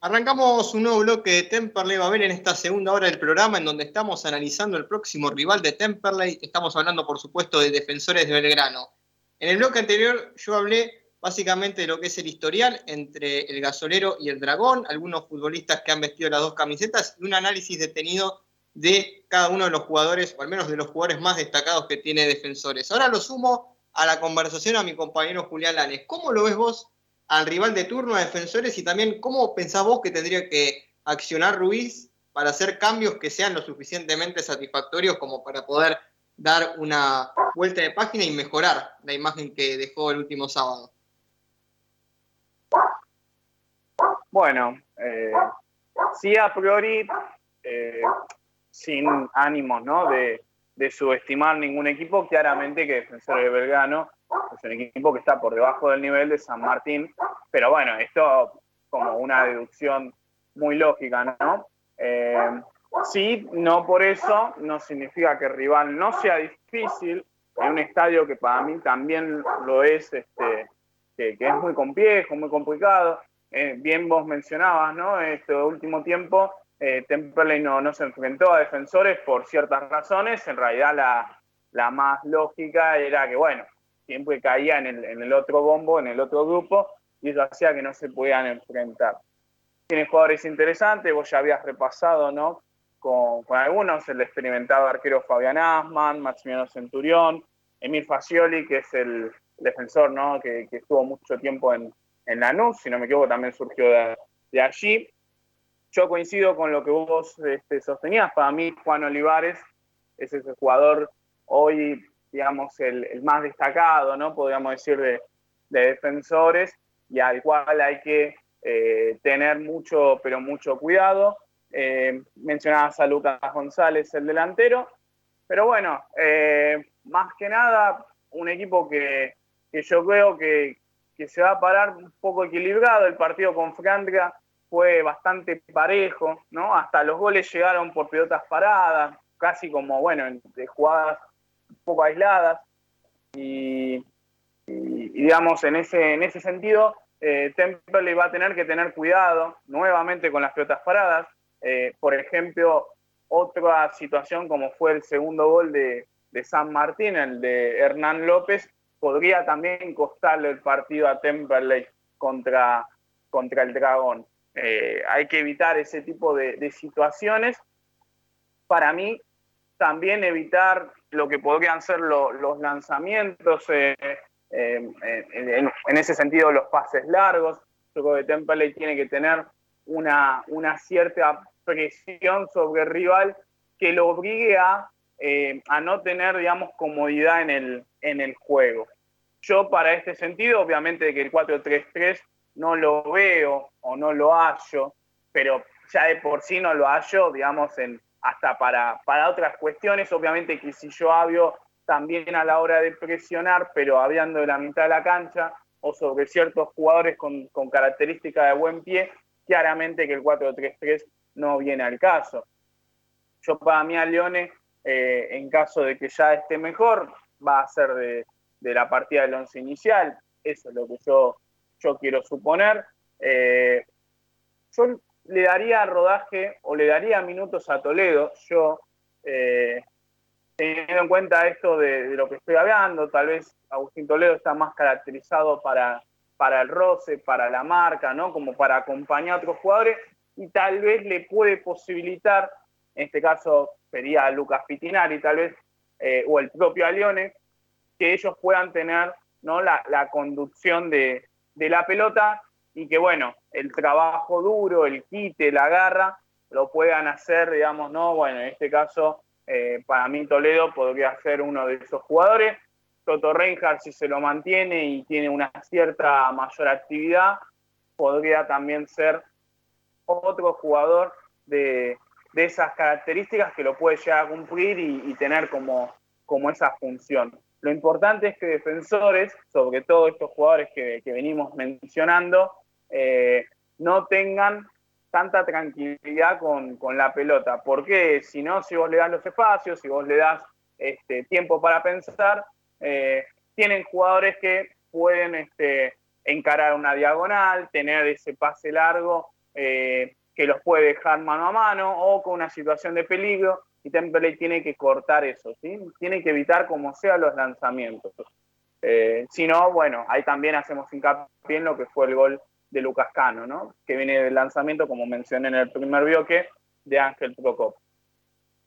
Arrancamos un nuevo bloque de Temperley Babel en esta segunda hora del programa en donde estamos analizando el próximo rival de Temperley. Estamos hablando, por supuesto, de defensores de Belgrano. En el bloque anterior yo hablé básicamente de lo que es el historial entre el gasolero y el dragón, algunos futbolistas que han vestido las dos camisetas y un análisis detenido de cada uno de los jugadores, o al menos de los jugadores más destacados que tiene defensores. Ahora lo sumo a la conversación a mi compañero Julián Lanes. ¿Cómo lo ves vos al rival de turno, a defensores, y también cómo pensás vos que tendría que accionar Ruiz para hacer cambios que sean lo suficientemente satisfactorios como para poder dar una vuelta de página y mejorar la imagen que dejó el último sábado. Bueno, eh, sí a priori, eh, sin ánimos ¿no? de, subestimar ningún equipo, claramente que Defensor de Belgrano es un equipo que está por debajo del nivel de San Martín, pero bueno, esto como una deducción muy lógica, ¿no? Eh, sí, no por eso, no significa que el rival no sea difícil, en un estadio que para mí también lo es, este, que, es muy complejo, muy complicado. Eh, bien vos mencionabas, ¿no? Este último tiempo, eh, no, no se enfrentó a defensores por ciertas razones, en realidad la, la más lógica era que, bueno, siempre caía en el, otro bombo, en el otro grupo, y eso hacía que no se pudieran enfrentar. Tiene jugadores interesantes, vos ya habías repasado, ¿no? Con, con algunos, el experimentado arquero Fabián Asman, Maximiliano Centurión, Emil Facioli, que es el defensor, ¿no? Que, que estuvo mucho tiempo en, en Lanús, si no me equivoco, también surgió de, de allí. Yo coincido con lo que vos este, sostenías. Para mí, Juan Olivares es ese jugador hoy digamos, el, más destacado, ¿no? Podríamos decir, de, defensores y al cual hay que eh, tener mucho, pero mucho cuidado. Eh, mencionabas a Lucas González, el delantero, pero bueno, eh, más que nada, un equipo que, yo creo que, que, se va a parar un poco equilibrado. El partido con Francia fue bastante parejo, ¿no? Hasta los goles llegaron por pelotas paradas, casi como, bueno, de jugadas poco aisladas y, digamos, en ese, en ese sentido, eh, Temple va a tener que tener cuidado nuevamente con las pelotas paradas. Eh, por ejemplo, otra situación como fue el segundo gol de, San Martín, el de Hernán López, podría también costarle el partido a Temperley contra, contra el Dragón. Eh, hay que evitar ese tipo de, de, situaciones. Para mí, también evitar lo que podrían ser los lanzamientos, eh, eh, en, ese sentido los pases largos. Yo creo que Temperley tiene que tener una, una cierta presión sobre el rival que lo obligue a, eh, a no tener, digamos, comodidad en el, en el juego. Yo para este sentido, obviamente que el 4-3-3 no lo veo o no lo hallo, pero ya de por sí no lo hallo, digamos, en, hasta para, para otras cuestiones. Obviamente que si yo hablo también a la hora de presionar, pero habiendo de la mitad de la cancha, o sobre ciertos jugadores con, con características de buen pie, claramente que el 4-3-3 no viene al caso. Yo para mí a Leone, eh, en caso de que ya esté mejor, va a ser de, la partida del once inicial. Eso es lo que yo, yo quiero suponer. Eh, yo le daría rodaje o le daría minutos a Toledo. Yo, eh, teniendo en cuenta esto de, lo que estoy hablando, tal vez Agustín Toledo está más caracterizado para, para el roce, para la marca, ¿no? Como para acompañar a otros jugadores y tal vez le puede posibilitar, en este caso sería Lucas Pitinari tal vez, eh, o el propio Alione, que ellos puedan tener ¿no? la, conducción de, de la pelota y que bueno, el trabajo duro, el quite, la garra, lo puedan hacer, digamos, no, bueno, en este caso, eh, para mí Toledo podría ser uno de esos jugadores. Toto Reinhardt, si se lo mantiene y tiene una cierta mayor actividad, podría también ser otro jugador de, esas características que lo puede llegar a cumplir y, tener como, como esa función. Lo importante es que defensores, sobre todo estos jugadores que venimos mencionando, eh, no tengan tanta tranquilidad con, la pelota. Porque si no, si vos le das los espacios, si vos le das este, tiempo para pensar, eh, tienen jugadores que pueden este, encarar una diagonal, tener ese pase largo eh, que los puede dejar mano a mano o con una situación de peligro y Temperley tiene que cortar eso, ¿sí? tiene que evitar como sea los lanzamientos. si no, bueno, ahí también hacemos hincapié en lo que fue el gol de Lucas Cano, ¿no? que viene del lanzamiento, como mencioné en el primer bloque, de Ángel Procop.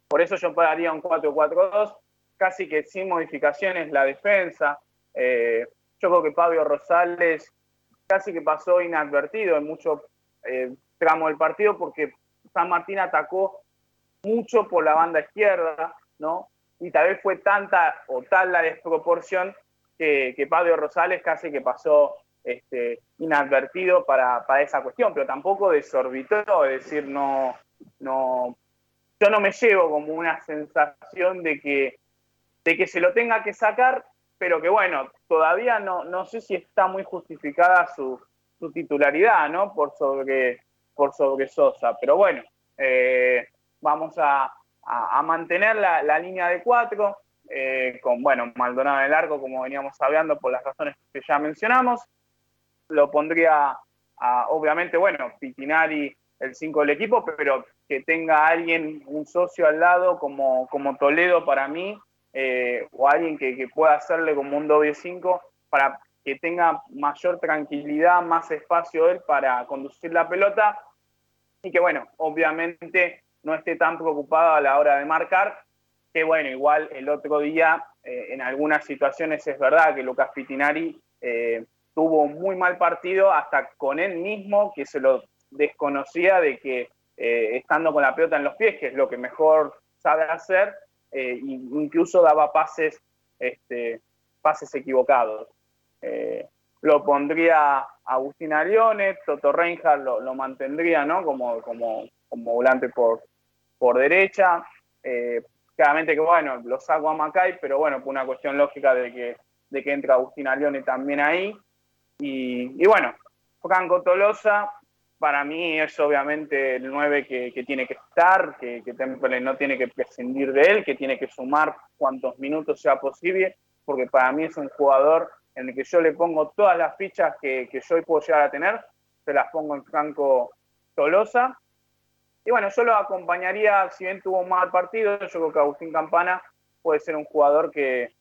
Por eso yo pagaría un 4-4-2, casi que sin modificaciones la defensa. Eh, yo creo que Pablo Rosales casi que pasó inadvertido en mucho eh, tramo del partido porque San Martín atacó mucho por la banda izquierda, ¿no? Y tal vez fue tanta o tal la desproporción que, que Pablo Rosales casi que pasó este, inadvertido para, esa cuestión, pero tampoco desorbitó, es decir, no, no, yo no me llevo como una sensación de que, de que se lo tenga que sacar, pero que bueno, todavía no, no sé si está muy justificada su, titularidad, ¿no? Por sobre, por sobre Sosa, pero bueno, eh, vamos a, mantener la, línea de cuatro, eh, con, bueno, Maldonado en el arco, como veníamos hablando, por las razones que ya mencionamos, lo pondría, obviamente, bueno, Pitinari el 5 del equipo, pero que tenga alguien, un socio al lado como, como Toledo para mí, eh, o alguien que, pueda hacerle como un doble 5 para que tenga mayor tranquilidad, más espacio él para conducir la pelota. Y que, bueno, obviamente no esté tan preocupado a la hora de marcar, que bueno, igual el otro día eh, en algunas situaciones es verdad que Lucas Pitinari eh, tuvo un muy mal partido hasta con él mismo, que se lo desconocía de que eh, estando con la pelota en los pies, que es lo que mejor sabe hacer, eh, incluso daba pases, este, pases equivocados. Eh, lo pondría Agustín Arione, Toto Reinhardt lo, mantendría ¿no? como, como, como volante por, por derecha. claramente que bueno, lo saco a Macay, pero bueno, por una cuestión lógica de que, de que entra Agustín Arione también ahí. Y, bueno, Franco Tolosa para mí es obviamente el 9 que, tiene que estar, que, que, Temple no tiene que prescindir de él, que tiene que sumar cuantos minutos sea posible, porque para mí es un jugador en el que yo le pongo todas las fichas que, yo hoy puedo llegar a tener, se las pongo en Franco Tolosa. Y bueno, yo lo acompañaría, si bien tuvo un mal partido, yo creo que Agustín Campana puede ser un jugador que,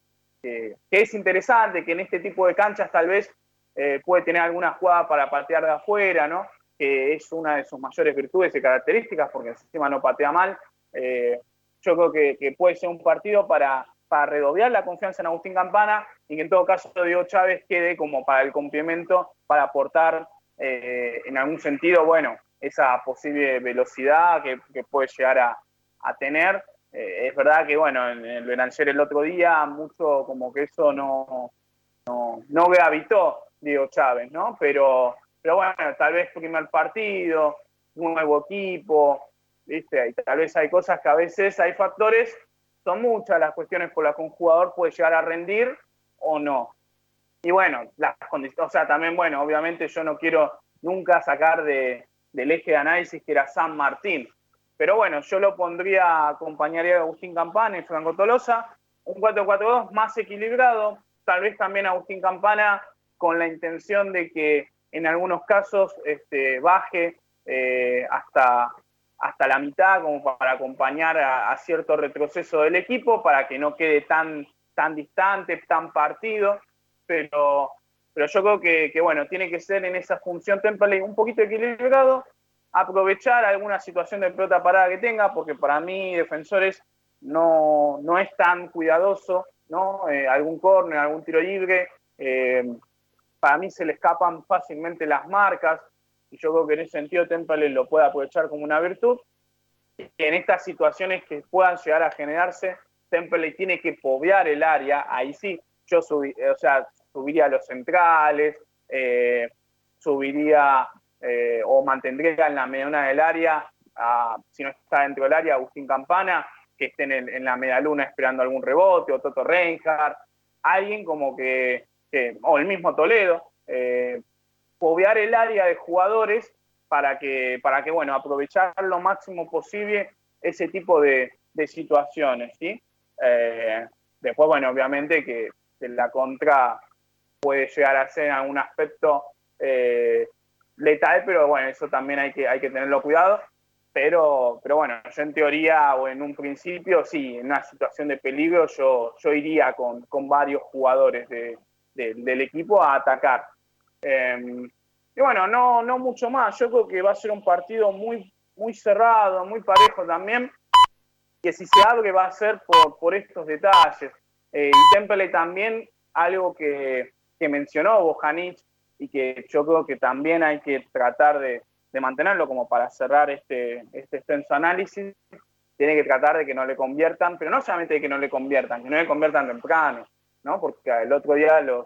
que es interesante, que en este tipo de canchas tal vez eh, puede tener alguna jugada para patear de afuera, ¿no? Que es una de sus mayores virtudes y características, porque el sistema no patea mal. Eh, yo creo que, puede ser un partido para, para redoblar la confianza en Agustín Campana y que en todo caso Diego Chávez quede como para el complemento, para aportar eh, en algún sentido, bueno, esa posible velocidad que, puede llegar a, tener. es verdad que, bueno, en el Benanger el otro día, mucho como que eso no, no, no gravitó Diego Chávez, ¿no? Pero, pero bueno, tal vez primer partido, nuevo equipo, ¿viste? Y tal vez hay cosas que a veces hay factores son muchas las cuestiones por las que un jugador puede llegar a rendir o no. Y bueno, las condiciones, o sea, también, bueno, obviamente yo no quiero nunca sacar de, del eje de análisis que era San Martín. Pero bueno, yo lo pondría, acompañaría a Agustín Campana y Franco Tolosa, un 4-4-2 más equilibrado, tal vez también Agustín Campana con la intención de que en algunos casos este, baje eh, hasta, hasta la mitad como para acompañar a, cierto retroceso del equipo, para que no quede tan, tan distante, tan partido, pero, pero yo creo que, que bueno, tiene que ser en esa función Temple un poquito equilibrado, aprovechar alguna situación de pelota parada que tenga, porque para mí defensores no, no es tan cuidadoso, ¿no? Eh, algún córner, algún tiro libre, eh, para mí se le escapan fácilmente las marcas, y yo creo que en ese sentido Temple lo puede aprovechar como una virtud. En estas situaciones que puedan llegar a generarse, Temple tiene que pobear el área, ahí sí, yo subí, o sea, subiría a los centrales, eh, subiría eh, o mantendría en la mediana del área, si no está dentro del área, Agustín Campana, que esté en, la media luna esperando algún rebote, o Toto Reinhardt, alguien como que, o el mismo Toledo, eh, el área de jugadores para que, para que, bueno, aprovechar lo máximo posible ese tipo de, situaciones, ¿sí? Eh, después, bueno, obviamente que, la contra puede llegar a ser algún aspecto eh, letal, pero bueno, eso también hay que, hay que tenerlo cuidado. Pero, pero bueno, yo en teoría o en un principio, sí, en una situación de peligro yo, yo iría con, con varios jugadores de, del equipo a atacar. Em, y bueno, no, no mucho más. Yo creo que va a ser un partido muy, muy cerrado, muy parejo también. Que si se abre va a ser por, por estos detalles. Eh, y Temple también, algo que, que mencionó Bojanic, y que yo creo que también hay que tratar de, mantenerlo como para cerrar este, este extenso análisis, tiene que tratar de que no le conviertan, pero no solamente de que no le conviertan, que no le conviertan temprano, Porque el otro día, los,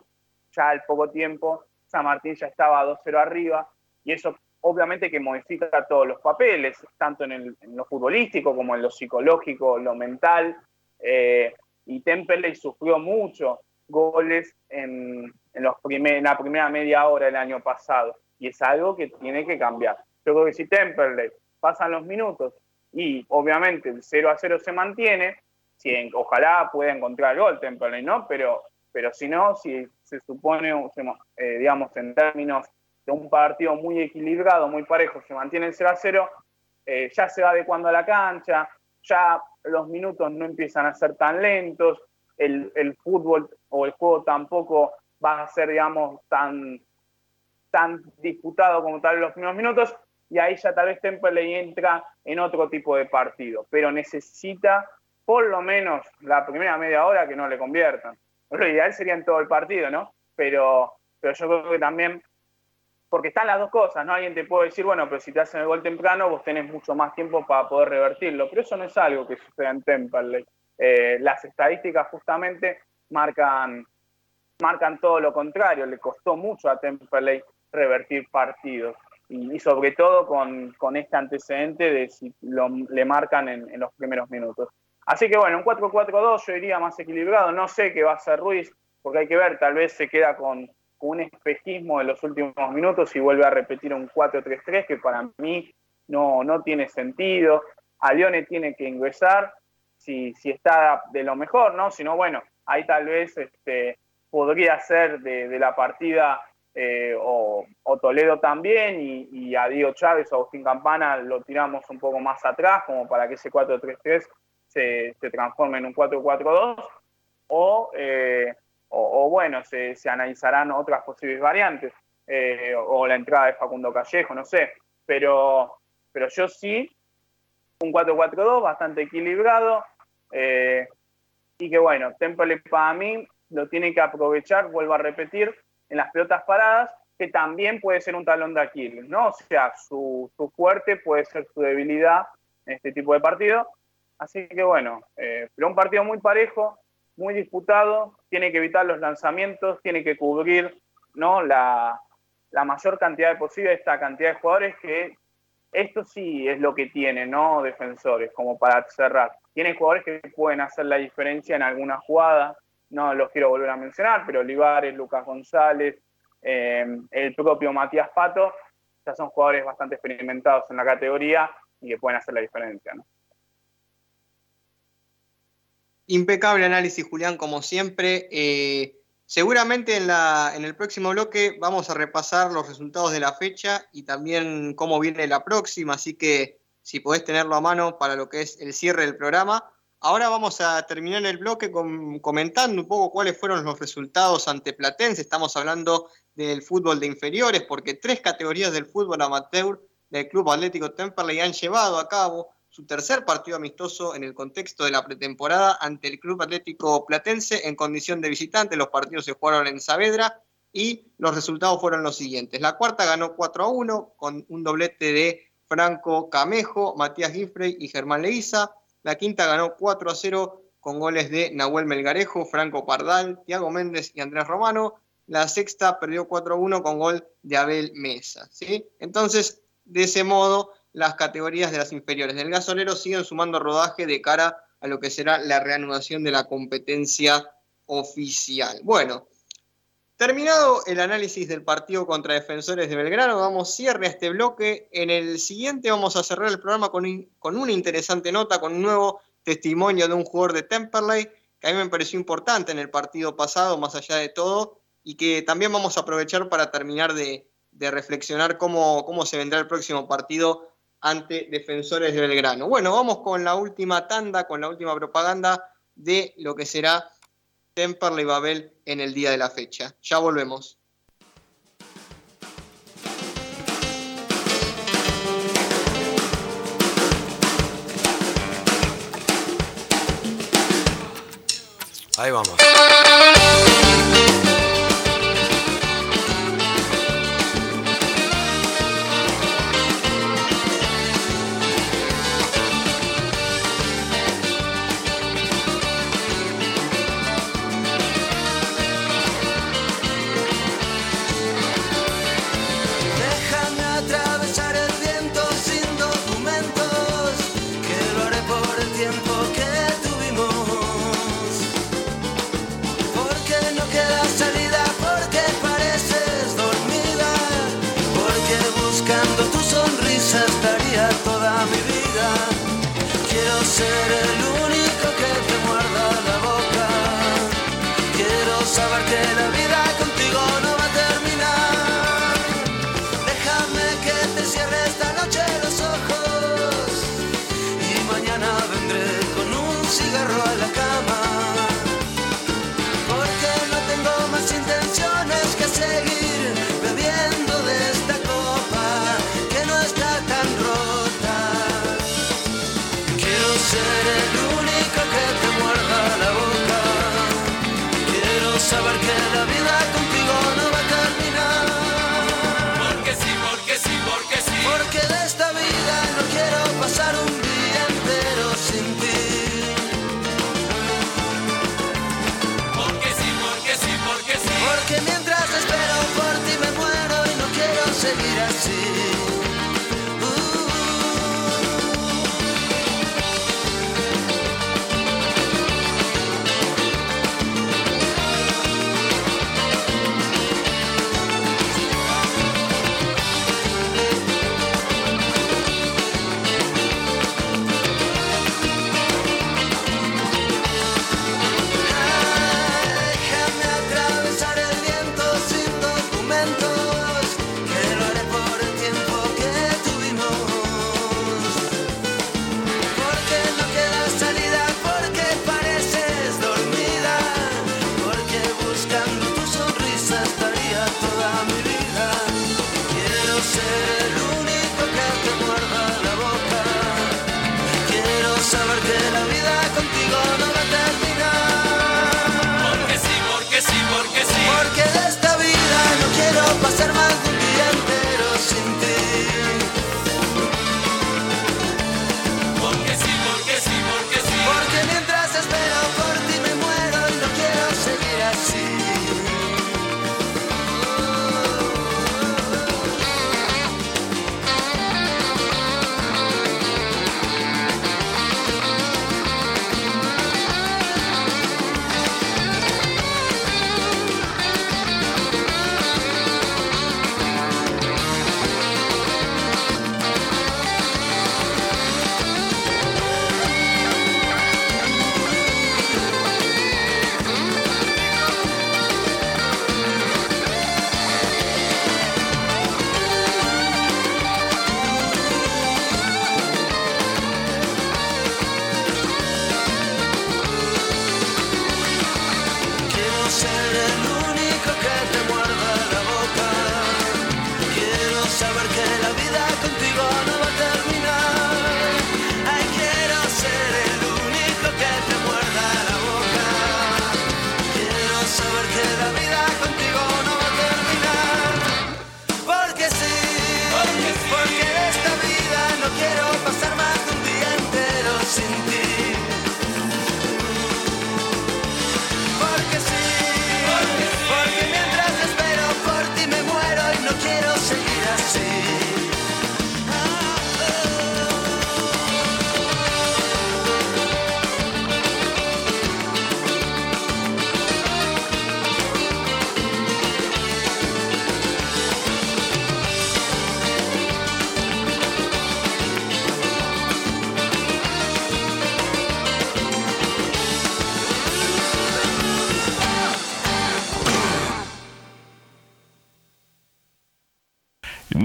ya al poco tiempo, San Martín ya estaba 2-0 arriba, y eso obviamente que modifica todos los papeles, tanto en, lo futbolístico como en lo psicológico, lo mental, eh, y Temple sufrió mucho goles en, en, los en la primera media hora del año pasado. Y es algo que tiene que cambiar. Yo creo que si Temperley pasan los minutos y obviamente el 0 a 0 se mantiene, si ojalá pueda encontrar gol Temperley, ¿no? Pero, pero si no, si se supone, eh, digamos, en términos de un partido muy equilibrado, muy parejo, se mantiene el 0 a 0, eh, ya se va adecuando a la cancha, ya los minutos no empiezan a ser tan lentos, el, fútbol o el juego tampoco va a ser, digamos, tan, tan disputado como tal en los primeros minutos, y ahí ya tal vez Temple entra en otro tipo de partido, pero necesita por lo menos la primera media hora que no le conviertan. Lo ideal sería en todo el partido, ¿no? Pero, pero yo creo que también, porque están las dos cosas, ¿no? Alguien te puede decir, bueno, pero si te hacen el gol temprano, vos tenés mucho más tiempo para poder revertirlo, pero eso no es algo que suceda en Temple. Eh, las estadísticas justamente marcan, marcan todo lo contrario. Le costó mucho a Temperley revertir partidos. Y, sobre todo con, con, este antecedente de si lo, le marcan en, los primeros minutos. Así que bueno, un 4-4-2 yo iría más equilibrado. No sé qué va a hacer Ruiz, porque hay que ver, tal vez se queda con, un espejismo de los últimos minutos y vuelve a repetir un 4-3-3 que para mí no, no tiene sentido. A Leone tiene que ingresar si, si está de lo mejor, ¿no? Si no, bueno, ahí tal vez este, podría ser de, la partida eh, o, Toledo también y, a Diego Chávez o Agustín Campana lo tiramos un poco más atrás como para que ese 4-3-3 se, se, transforme en un 4-4-2 eh, o, o, bueno, se, se, analizarán otras posibles variantes eh, o la entrada de Facundo Callejo, no sé, pero, pero yo sí, un 4-4-2 bastante equilibrado, eh, y que bueno, Temple para mí lo tiene que aprovechar, vuelvo a repetir, en las pelotas paradas, que también puede ser un talón de Aquiles, ¿no? O sea, su, fuerte puede ser su debilidad en este tipo de partido. Así que bueno, eh, pero un partido muy parejo, muy disputado, tiene que evitar los lanzamientos, tiene que cubrir ¿no? la, mayor cantidad posible esta cantidad de jugadores que esto sí es lo que tiene, ¿no? Defensores, como para cerrar. Tiene jugadores que pueden hacer la diferencia en alguna jugada, no los quiero volver a mencionar, pero Olivares, Lucas González, eh, el propio Matías Pato, ya son jugadores bastante experimentados en la categoría y que pueden hacer la diferencia, ¿no? Impecable análisis, Julián, como siempre. Eh, seguramente en, la, en el próximo bloque vamos a repasar los resultados de la fecha y también cómo viene la próxima, así que si podés tenerlo a mano para lo que es el cierre del programa. Ahora vamos a terminar el bloque comentando un poco cuáles fueron los resultados ante Platense. Estamos hablando del fútbol de inferiores, porque tres categorías del fútbol amateur del Club Atlético Temperley han llevado a cabo su tercer partido amistoso en el contexto de la pretemporada ante el Club Atlético Platense en condición de visitante. Los partidos se jugaron en Saavedra y los resultados fueron los siguientes. La cuarta ganó 4 a 1 con un doblete de Franco Camejo, Matías Giffrey y Germán Leiza. La quinta ganó 4 a 0 con goles de Nahuel Melgarejo, Franco Pardal, Tiago Méndez y Andrés Romano. La sexta perdió 4 a 1 con gol de Abel Mesa. ¿sí? Entonces, de ese modo, las categorías de las inferiores del gasolero siguen sumando rodaje de cara a lo que será la reanudación de la competencia oficial. Bueno, terminado el análisis del partido contra Defensores de Belgrano, damos cierre a este bloque. En el siguiente vamos a cerrar el programa con, con una interesante nota, con un nuevo testimonio de un jugador de Temperley, que a mí me pareció importante en el partido pasado, más allá de todo, y que también vamos a aprovechar para terminar de, de reflexionar cómo, cómo se vendrá el próximo partido ante Defensores de Belgrano. Bueno, vamos con la última tanda, con la última propaganda de lo que será Temperley Babel en el día de la fecha. Ya volvemos. Ahí vamos.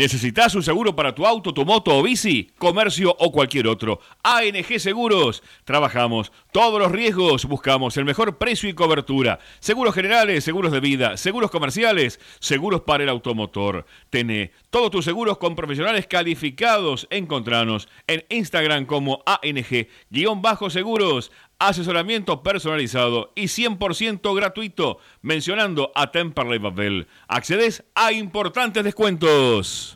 ¿Necesitas un seguro para tu auto, tu moto o bici, comercio o cualquier otro? ANG Seguros. Trabajamos todos los riesgos, buscamos el mejor precio y cobertura. Seguros generales, seguros de vida, seguros comerciales, seguros para el automotor. Tené todos tus seguros con profesionales calificados. Encontranos en Instagram como ANG-seguros asesoramiento personalizado y 100% gratuito mencionando a Temperley Babel. Accedes a importantes descuentos.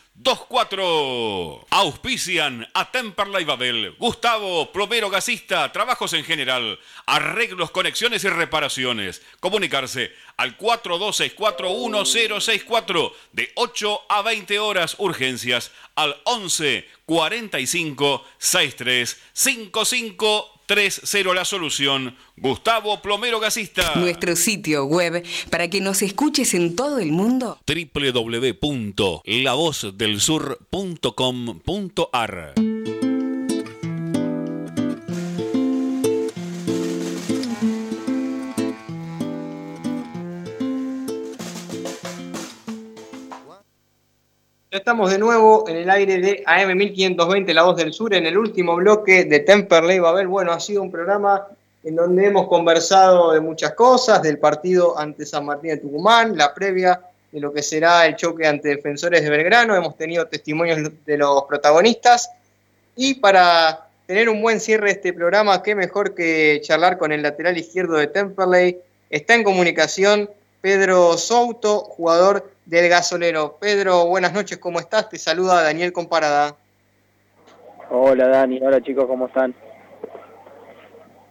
24. Auspician a Temperley Babel, Gustavo, plomero gasista, trabajos en general, arreglos, conexiones y reparaciones. Comunicarse al 42641064 de 8 a 20 horas urgencias al 11 45 63 55 3-0 la solución. Gustavo Plomero Gasista. Nuestro sitio web para que nos escuches en todo el mundo. www.lavozdelsur.com.ar estamos de nuevo en el aire de AM 1520, La Voz del Sur, en el último bloque de Temperley Babel. Bueno, ha sido un programa en donde hemos conversado de muchas cosas, del partido ante San Martín de Tucumán, la previa de lo que será el choque ante defensores de Belgrano. Hemos tenido testimonios de los protagonistas. Y para tener un buen cierre de este programa, qué mejor que charlar con el lateral izquierdo de Temperley. Está en comunicación Pedro Souto, jugador del gasolero. Pedro, buenas noches, ¿cómo estás? Te saluda Daniel Comparada. Hola Dani, hola chicos, ¿cómo están?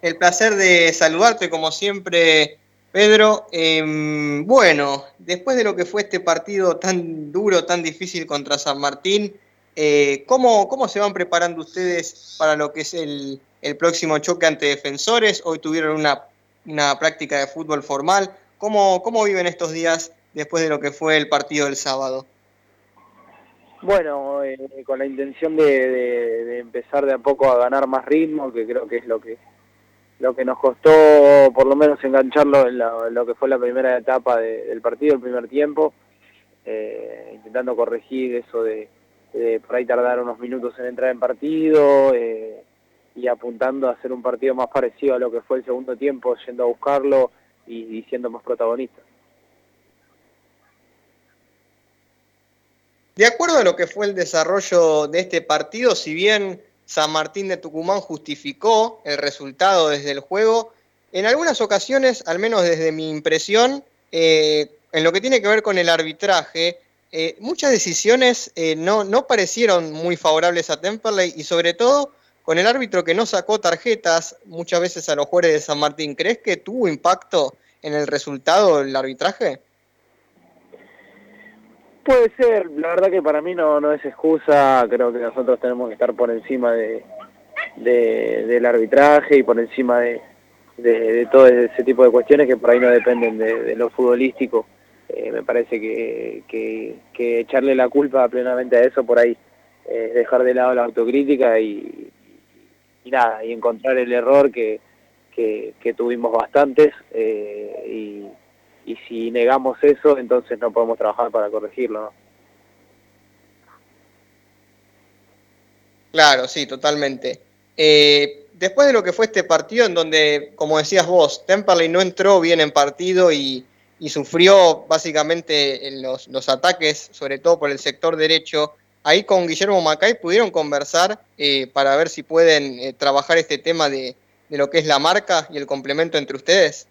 El placer de saludarte como siempre, Pedro. Em, bueno, después de lo que fue este partido tan duro, tan difícil contra San Martín, eh, ¿cómo, ¿cómo, se van preparando ustedes para lo que es el, el próximo choque ante defensores? Hoy tuvieron una, una práctica de fútbol formal. ¿Cómo, ¿Cómo viven estos días después de lo que fue el partido del sábado? Bueno, eh, con la intención de, empezar de a poco a ganar más ritmo, que creo que es lo que lo que nos costó por lo menos engancharlo en lo que fue la primera etapa del partido, el primer tiempo, eh, intentando corregir eso de, por ahí tardar unos minutos en entrar en partido eh, y apuntando a hacer un partido más parecido a lo que fue el segundo tiempo, yendo a buscarlo y siendo más protagonistas. De acuerdo a lo que fue el desarrollo de este partido, si bien San Martín de Tucumán justificó el resultado desde el juego, en algunas ocasiones, al menos desde mi impresión, eh, en lo que tiene que ver con el arbitraje, eh, muchas decisiones eh, no, no parecieron muy favorables a Temperley y sobre todo con el árbitro que no sacó tarjetas muchas veces a los jugadores de San Martín. ¿Crees que tuvo impacto en el resultado del arbitraje? Puede ser, la verdad que para mí no, no es excusa, creo que nosotros tenemos que estar por encima de, del arbitraje y por encima de, de, todo ese tipo de cuestiones que por ahí no dependen de, lo futbolístico. Eh, me parece que, que, echarle la culpa plenamente a eso por ahí es dejar de lado la autocrítica y, y nada, y encontrar el error que, que, tuvimos bastantes eh, y y si negamos eso, entonces no podemos trabajar para corregirlo. Claro, sí, totalmente. Eh, después de lo que fue este partido, en donde, como decías vos, Temperley no entró bien en partido y, sufrió básicamente en los, los, ataques, sobre todo por el sector derecho, ahí con Guillermo Macay pudieron conversar eh, para ver si pueden eh, trabajar este tema de, de lo que es la marca y el complemento entre ustedes.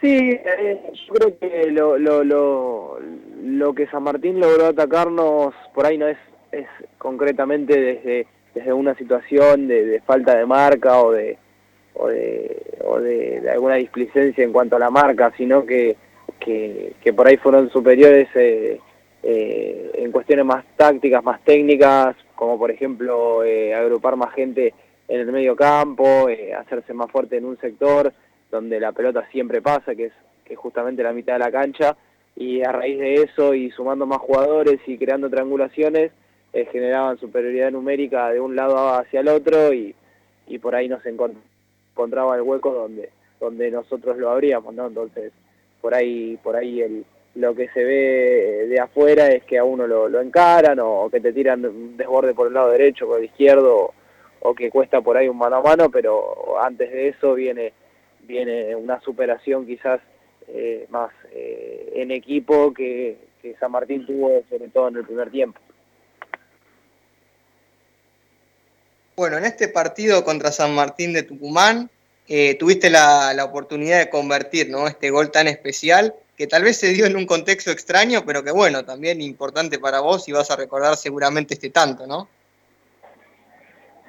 Sí, eh, yo creo que lo, lo, lo, lo, que San Martín logró atacarnos por ahí no es, es concretamente desde, desde una situación de, falta de marca o de o de, o de, alguna displicencia en cuanto a la marca, sino que, que, por ahí fueron superiores eh, eh, en cuestiones más tácticas, más técnicas, como por ejemplo agrupar más gente en el medio campo, hacerse más fuerte en un sector, donde la pelota siempre pasa, que es, que justamente la mitad de la cancha, y a raíz de eso y sumando más jugadores y creando triangulaciones, eh, generaban superioridad numérica de un lado hacia el otro y, y por ahí nos encontraba el hueco donde, donde nosotros lo abríamos, ¿no? Entonces, por ahí, por ahí el, lo que se ve de afuera es que a uno lo, lo encaran o, que te tiran un desborde por el lado derecho, por el izquierdo, o, que cuesta por ahí un mano a mano, pero antes de eso viene, viene una superación quizás eh, más eh, en equipo que, San Martín tuvo sobre todo en el primer tiempo. Bueno, en este partido contra San Martín de Tucumán eh, tuviste la, la, oportunidad de convertir ¿no? este gol tan especial, que tal vez se dio en un contexto extraño, pero que bueno, también importante para vos y vas a recordar seguramente este tanto, ¿no?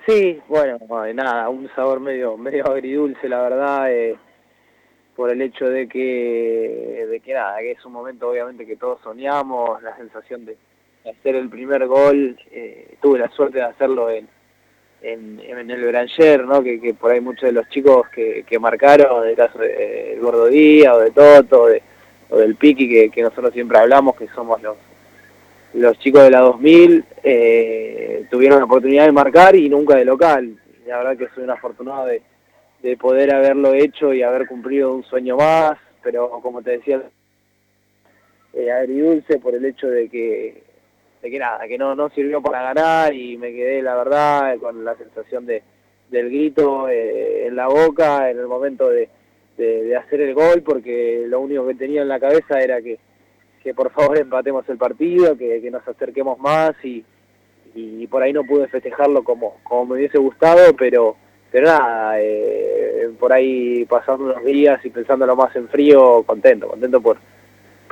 Sí, bueno, nada, un sabor medio, medio agridulce, la verdad, eh, por el hecho de que, de que nada, que es un momento obviamente que todos soñamos, la sensación de hacer el primer gol, eh, tuve la suerte de hacerlo en, en, el Branger, ¿no? Que, por ahí muchos de los chicos que, que marcaron, el caso de eh, Gordo Díaz o de Toto o, del Piqui, que, nosotros siempre hablamos, que somos los, los chicos de la 2000, eh, tuvieron la oportunidad de marcar y nunca de local. La verdad que soy un afortunado de, de poder haberlo hecho y haber cumplido un sueño más, pero como te decía, eh, agridulce por el hecho de que que nada, que no, no sirvió para ganar y me quedé, la verdad, con la sensación de, del grito eh, en la boca en el momento de, de, hacer el gol, porque lo único que tenía en la cabeza era que, que por favor empatemos el partido, que, que nos acerquemos más y, y por ahí no pude festejarlo como, como me hubiese gustado, pero, pero nada, eh, por ahí pasando unos días y pensándolo más en frío, contento, contento por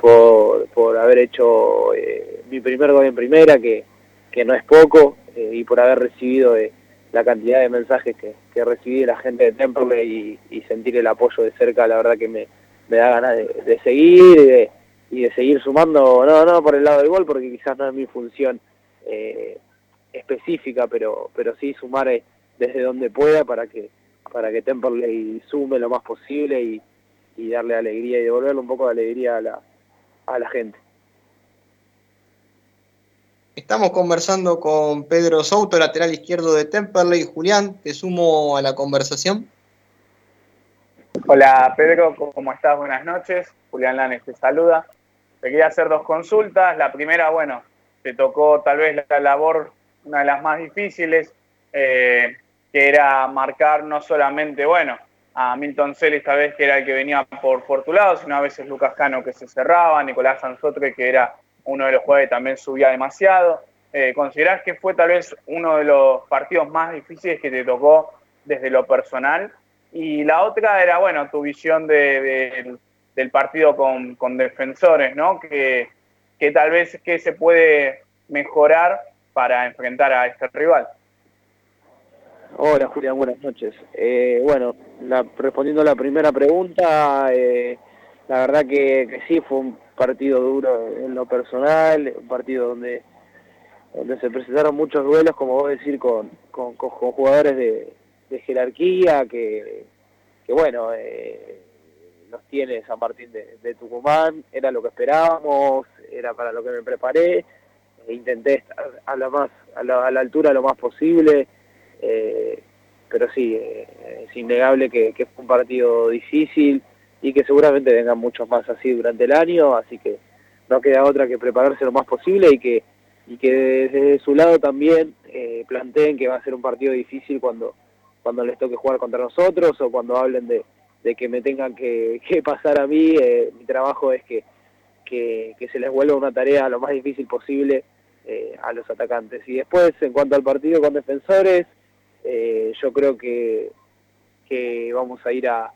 por, por haber hecho eh, mi primer gol en primera, que, que no es poco, eh, y por haber recibido eh, la cantidad de mensajes que, que, recibí de la gente de Temple y, sentir el apoyo de cerca, la verdad que me, me da ganas de, seguir y de, y de, seguir sumando, no, no por el lado del gol, porque quizás no es mi función específica, pero, pero sí sumar desde donde pueda para que para que Temperley sume lo más posible y, y darle alegría y devolverle un poco de alegría a la, a la gente. Estamos conversando con Pedro Souto, lateral izquierdo de Temperley. Julián, te sumo a la conversación. Hola Pedro, ¿cómo estás? Buenas noches. Julián Lanes te saluda. Te quería hacer dos consultas. La primera, bueno, te tocó tal vez la labor, una de las más difíciles, eh, que era marcar no solamente, bueno, a Milton Celis esta vez que era el que venía por, por tu lado, sino a veces Lucas Cano que se cerraba, Nicolás Sanzotre que era uno de los jugadores que también subía demasiado. Eh, ¿Considerás que fue tal vez uno de los partidos más difíciles que te tocó desde lo personal? Y la otra era, bueno, tu visión de, del partido con, con, defensores, ¿no? Que, que tal vez que se puede mejorar para enfrentar a este rival. Hola Julián, buenas noches. Eh, bueno, respondiendo a la primera pregunta, eh, la verdad que, sí, fue un partido duro en lo personal, un partido donde, donde se presentaron muchos duelos, como vos decir, con, con, jugadores de, jerarquía, que, que bueno, eh, los tiene San Martín de, Tucumán, era lo que esperábamos, era para lo que me preparé, e intenté estar a la, más, a la, a la altura lo más posible eh, pero sí, eh, es innegable que, fue un partido difícil y que seguramente vengan muchos más así durante el año, así que no queda otra que prepararse lo más posible y que, y que desde su lado también eh, planteen que va a ser un partido difícil cuando, cuando les toque jugar contra nosotros o cuando hablen de, que me tengan que, pasar a mí, eh, mi trabajo es que, que, que, se les vuelva una tarea lo más difícil posible a los atacantes. Y después, en cuanto al partido con defensores, eh, yo creo que, que vamos a ir a,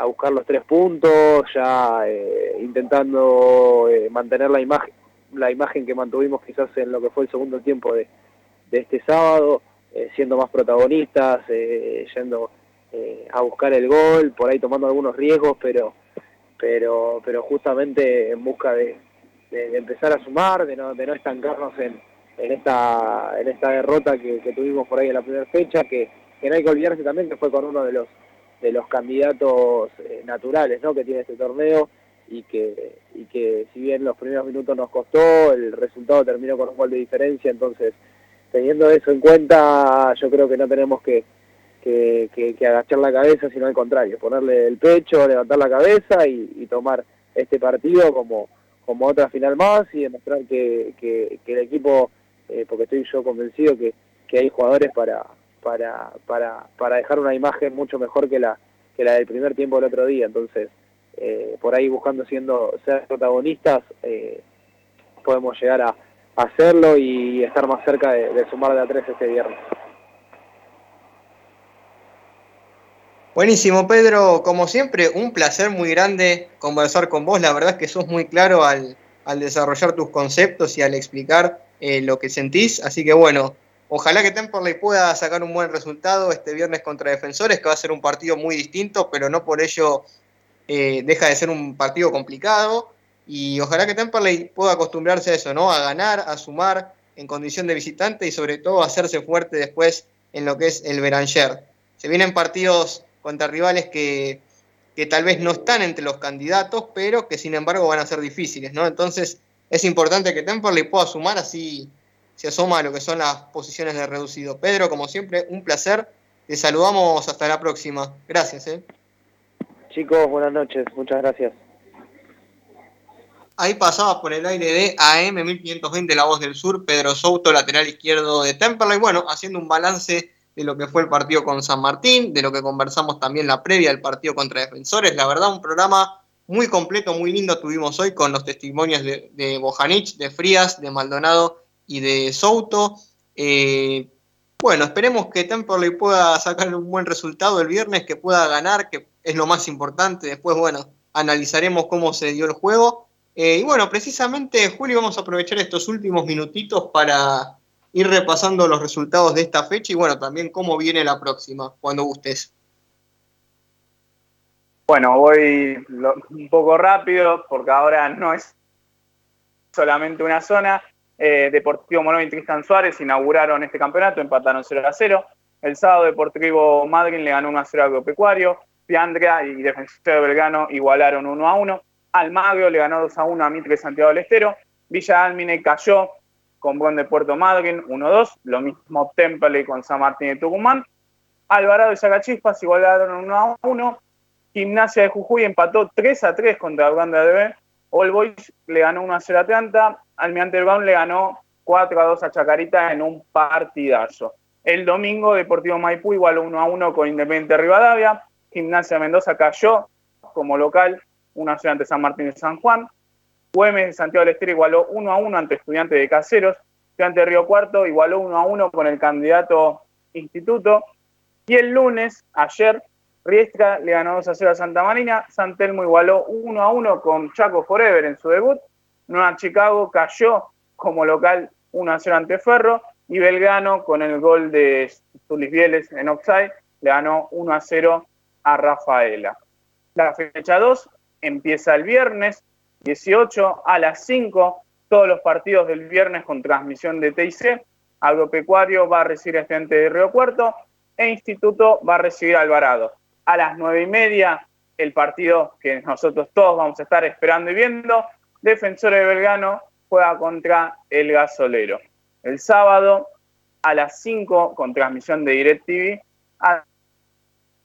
a buscar los tres puntos, ya eh, intentando eh, mantener la imagen, la imagen que mantuvimos quizás en lo que fue el segundo tiempo de, de este sábado, siendo más protagonistas, yendo a buscar el gol, por ahí tomando algunos riesgos, pero pero pero justamente en busca de, de, empezar a sumar, de no, de no estancarnos en, en esta, en esta derrota que, tuvimos por ahí en la primera fecha, que, no hay que olvidarse también que fue con uno de los de los candidatos eh, naturales ¿no? que tiene este torneo y que, y que si bien los primeros minutos nos costó, el resultado terminó con un gol de diferencia, entonces teniendo eso en cuenta yo creo que no tenemos que, que, agachar la cabeza, sino al contrario, ponerle el pecho, levantar la cabeza y, tomar este partido como, como otra final más y demostrar que, que, el equipo, eh, porque estoy yo convencido que, que hay jugadores para, para, para, para dejar una imagen mucho mejor que la, que la del primer tiempo del otro día. Entonces, eh, por ahí buscando siendo ser protagonistas, eh, podemos llegar a, hacerlo y estar más cerca de, sumar de a tres este viernes. Buenísimo, Pedro. Como siempre, un placer muy grande conversar con vos. La verdad es que sos muy claro al, al desarrollar tus conceptos y al explicar eh, lo que sentís. Así que bueno, Ojalá que Temperley pueda sacar un buen resultado este viernes contra Defensores, que va a ser un partido muy distinto, pero no por ello eh, deja de ser un partido complicado. Y ojalá que Temperley pueda acostumbrarse a eso, ¿no? A ganar, a sumar en condición de visitante y sobre todo a hacerse fuerte después en lo que es el Beranger. Se vienen partidos contra rivales que, que tal vez no están entre los candidatos, pero que sin embargo van a ser difíciles, ¿no? Entonces es importante que Temperley pueda sumar así se asoma a lo que son las posiciones de reducido. Pedro, como siempre, un placer. Te saludamos hasta la próxima. Gracias. ¿eh? Chicos, buenas noches. Muchas gracias. Ahí pasaba por el aire de AM 1520 La Voz del Sur, Pedro Souto, lateral izquierdo de Temperley. Bueno, haciendo un balance de lo que fue el partido con San Martín, de lo que conversamos también la previa del partido contra Defensores. La verdad, un programa muy completo, muy lindo tuvimos hoy con los testimonios de, de Bojanich, de Frías, de Maldonado y de Souto. Eh, bueno, esperemos que Temperley pueda sacar un buen resultado el viernes, que pueda ganar, que es lo más importante. Después, bueno, analizaremos cómo se dio el juego. Eh, y bueno, precisamente, Julio, vamos a aprovechar estos últimos minutitos para ir repasando los resultados de esta fecha y bueno, también cómo viene la próxima, cuando gustes. Bueno, voy un poco rápido porque ahora no es solamente una zona. Eh, Deportivo Morón y Tristan Suárez inauguraron este campeonato, empataron 0 a 0. El sábado Deportivo Madrid le ganó 1 a 0 a Agropecuario. Piandria y Defensor de Belgrano igualaron 1 a 1. Almagro le ganó 2 a 1 a Mitre Santiago del Estero. Villa Almine cayó con Buen de Puerto Madryn 1-2, lo mismo Temple con San Martín de Tucumán. Alvarado y Sacachispas igualaron 1 a 1. Gimnasia de Jujuy empató 3 a 3 contra Uganda de All Boys le ganó 1 a 0 a Atlanta. Almirante Brown le ganó 4 a 2 a Chacarita en un partidazo. El domingo Deportivo Maipú igualó 1 a 1 con Independiente Rivadavia. Gimnasia Mendoza cayó como local 1 a 0 ante San Martín de San Juan. Güemes de Santiago del Estero igualó 1 a 1 ante Estudiantes de Caseros. Estudiante de Río Cuarto igualó 1 a 1 con el candidato Instituto. Y el lunes, ayer, Riestra le ganó 2 a 0 a Santa Marina. Santelmo igualó 1 a 1 con Chaco Forever en su debut. Nueva Chicago cayó como local 1 a 0 ante Ferro. Y Belgrano, con el gol de Tulis Vieles en offside, le ganó 1 a 0 a Rafaela. La fecha 2 empieza el viernes 18 a las 5. Todos los partidos del viernes con transmisión de TIC. Agropecuario va a recibir a Estudiante de Río Cuarto e Instituto va a recibir a Alvarado a las nueve y media, el partido que nosotros todos vamos a estar esperando y viendo. Defensores de Belgrano juega contra el Gasolero. El sábado a las 5 con transmisión de DirecTV.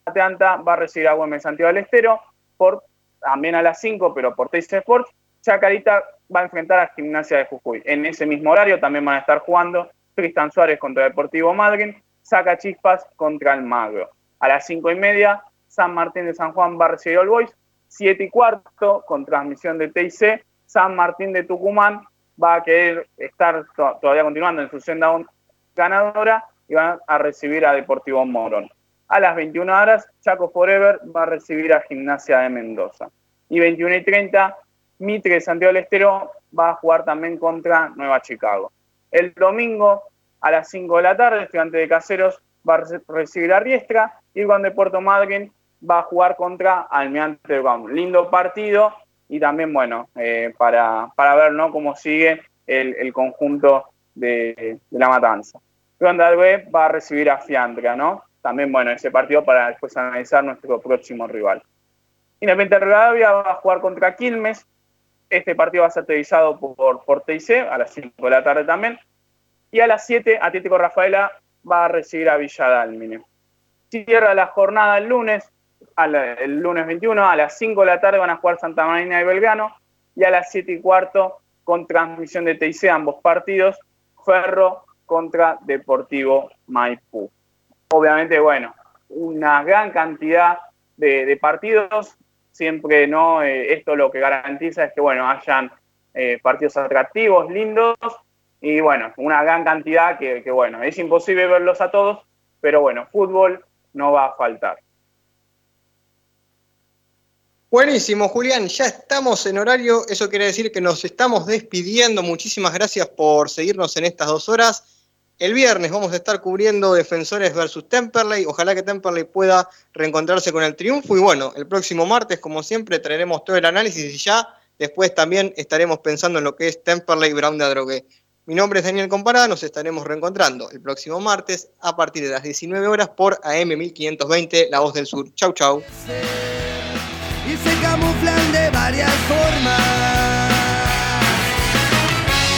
Atlanta va a recibir a Güemes Santiago del Estero por también a las 5, pero por Taste Sports. Chacarita va a enfrentar a Gimnasia de Jujuy. En ese mismo horario también van a estar jugando Tristan Suárez contra Deportivo Madrid, Saca Chispas contra el Magro. A las 5 y media, San Martín de San Juan a recibir All Boys, 7 y cuarto con transmisión de TIC, San Martín de Tucumán va a querer estar todavía continuando en su senda ganadora y van a recibir a Deportivo Morón. A las 21 horas, Chaco Forever va a recibir a Gimnasia de Mendoza. Y 21 y 30, Mitre Santiago del Estero va a jugar también contra Nueva Chicago. El domingo a las 5 de la tarde, Estudiante de Caseros va a recibir a Riestra y cuando de Puerto Madryn va a jugar contra Almirante Brown. Lindo partido y también, bueno, eh, para, para, ver ¿no? cómo sigue el, conjunto de, la matanza. Ronda B va a recibir a Fiandra, ¿no? también, bueno, ese partido para después analizar nuestro próximo rival. Independiente Rivadavia va a jugar contra Quilmes. Este partido va a ser televisado por, por a las 5 de la tarde también. Y a las 7, Atlético Rafaela va a recibir a Villa Dálmine. Cierra la jornada el lunes, el lunes 21, a las 5 de la tarde van a jugar Santa Marina y Belgrano. Y a las 7 y cuarto, con transmisión de TIC, ambos partidos, Ferro contra Deportivo Maipú. Obviamente, bueno, una gran cantidad de, partidos. Siempre no, eh, esto lo que garantiza es que bueno, hayan eh, partidos atractivos, lindos, y bueno, una gran cantidad que, bueno, es imposible verlos a todos, pero bueno, fútbol no va a faltar. Buenísimo, Julián, ya estamos en horario, eso quiere decir que nos estamos despidiendo, muchísimas gracias por seguirnos en estas dos horas. El viernes vamos a estar cubriendo Defensores versus Temperley, ojalá que Temperley pueda reencontrarse con el triunfo y bueno, el próximo martes, como siempre, traeremos todo el análisis y ya después también estaremos pensando en lo que es Temperley Brown de Adrogué. Mi nombre es Daniel Comparada, nos estaremos reencontrando el próximo martes a partir de las 19 horas por AM 1520, La Voz del Sur. Chau, chau. Y se camuflan de varias formas.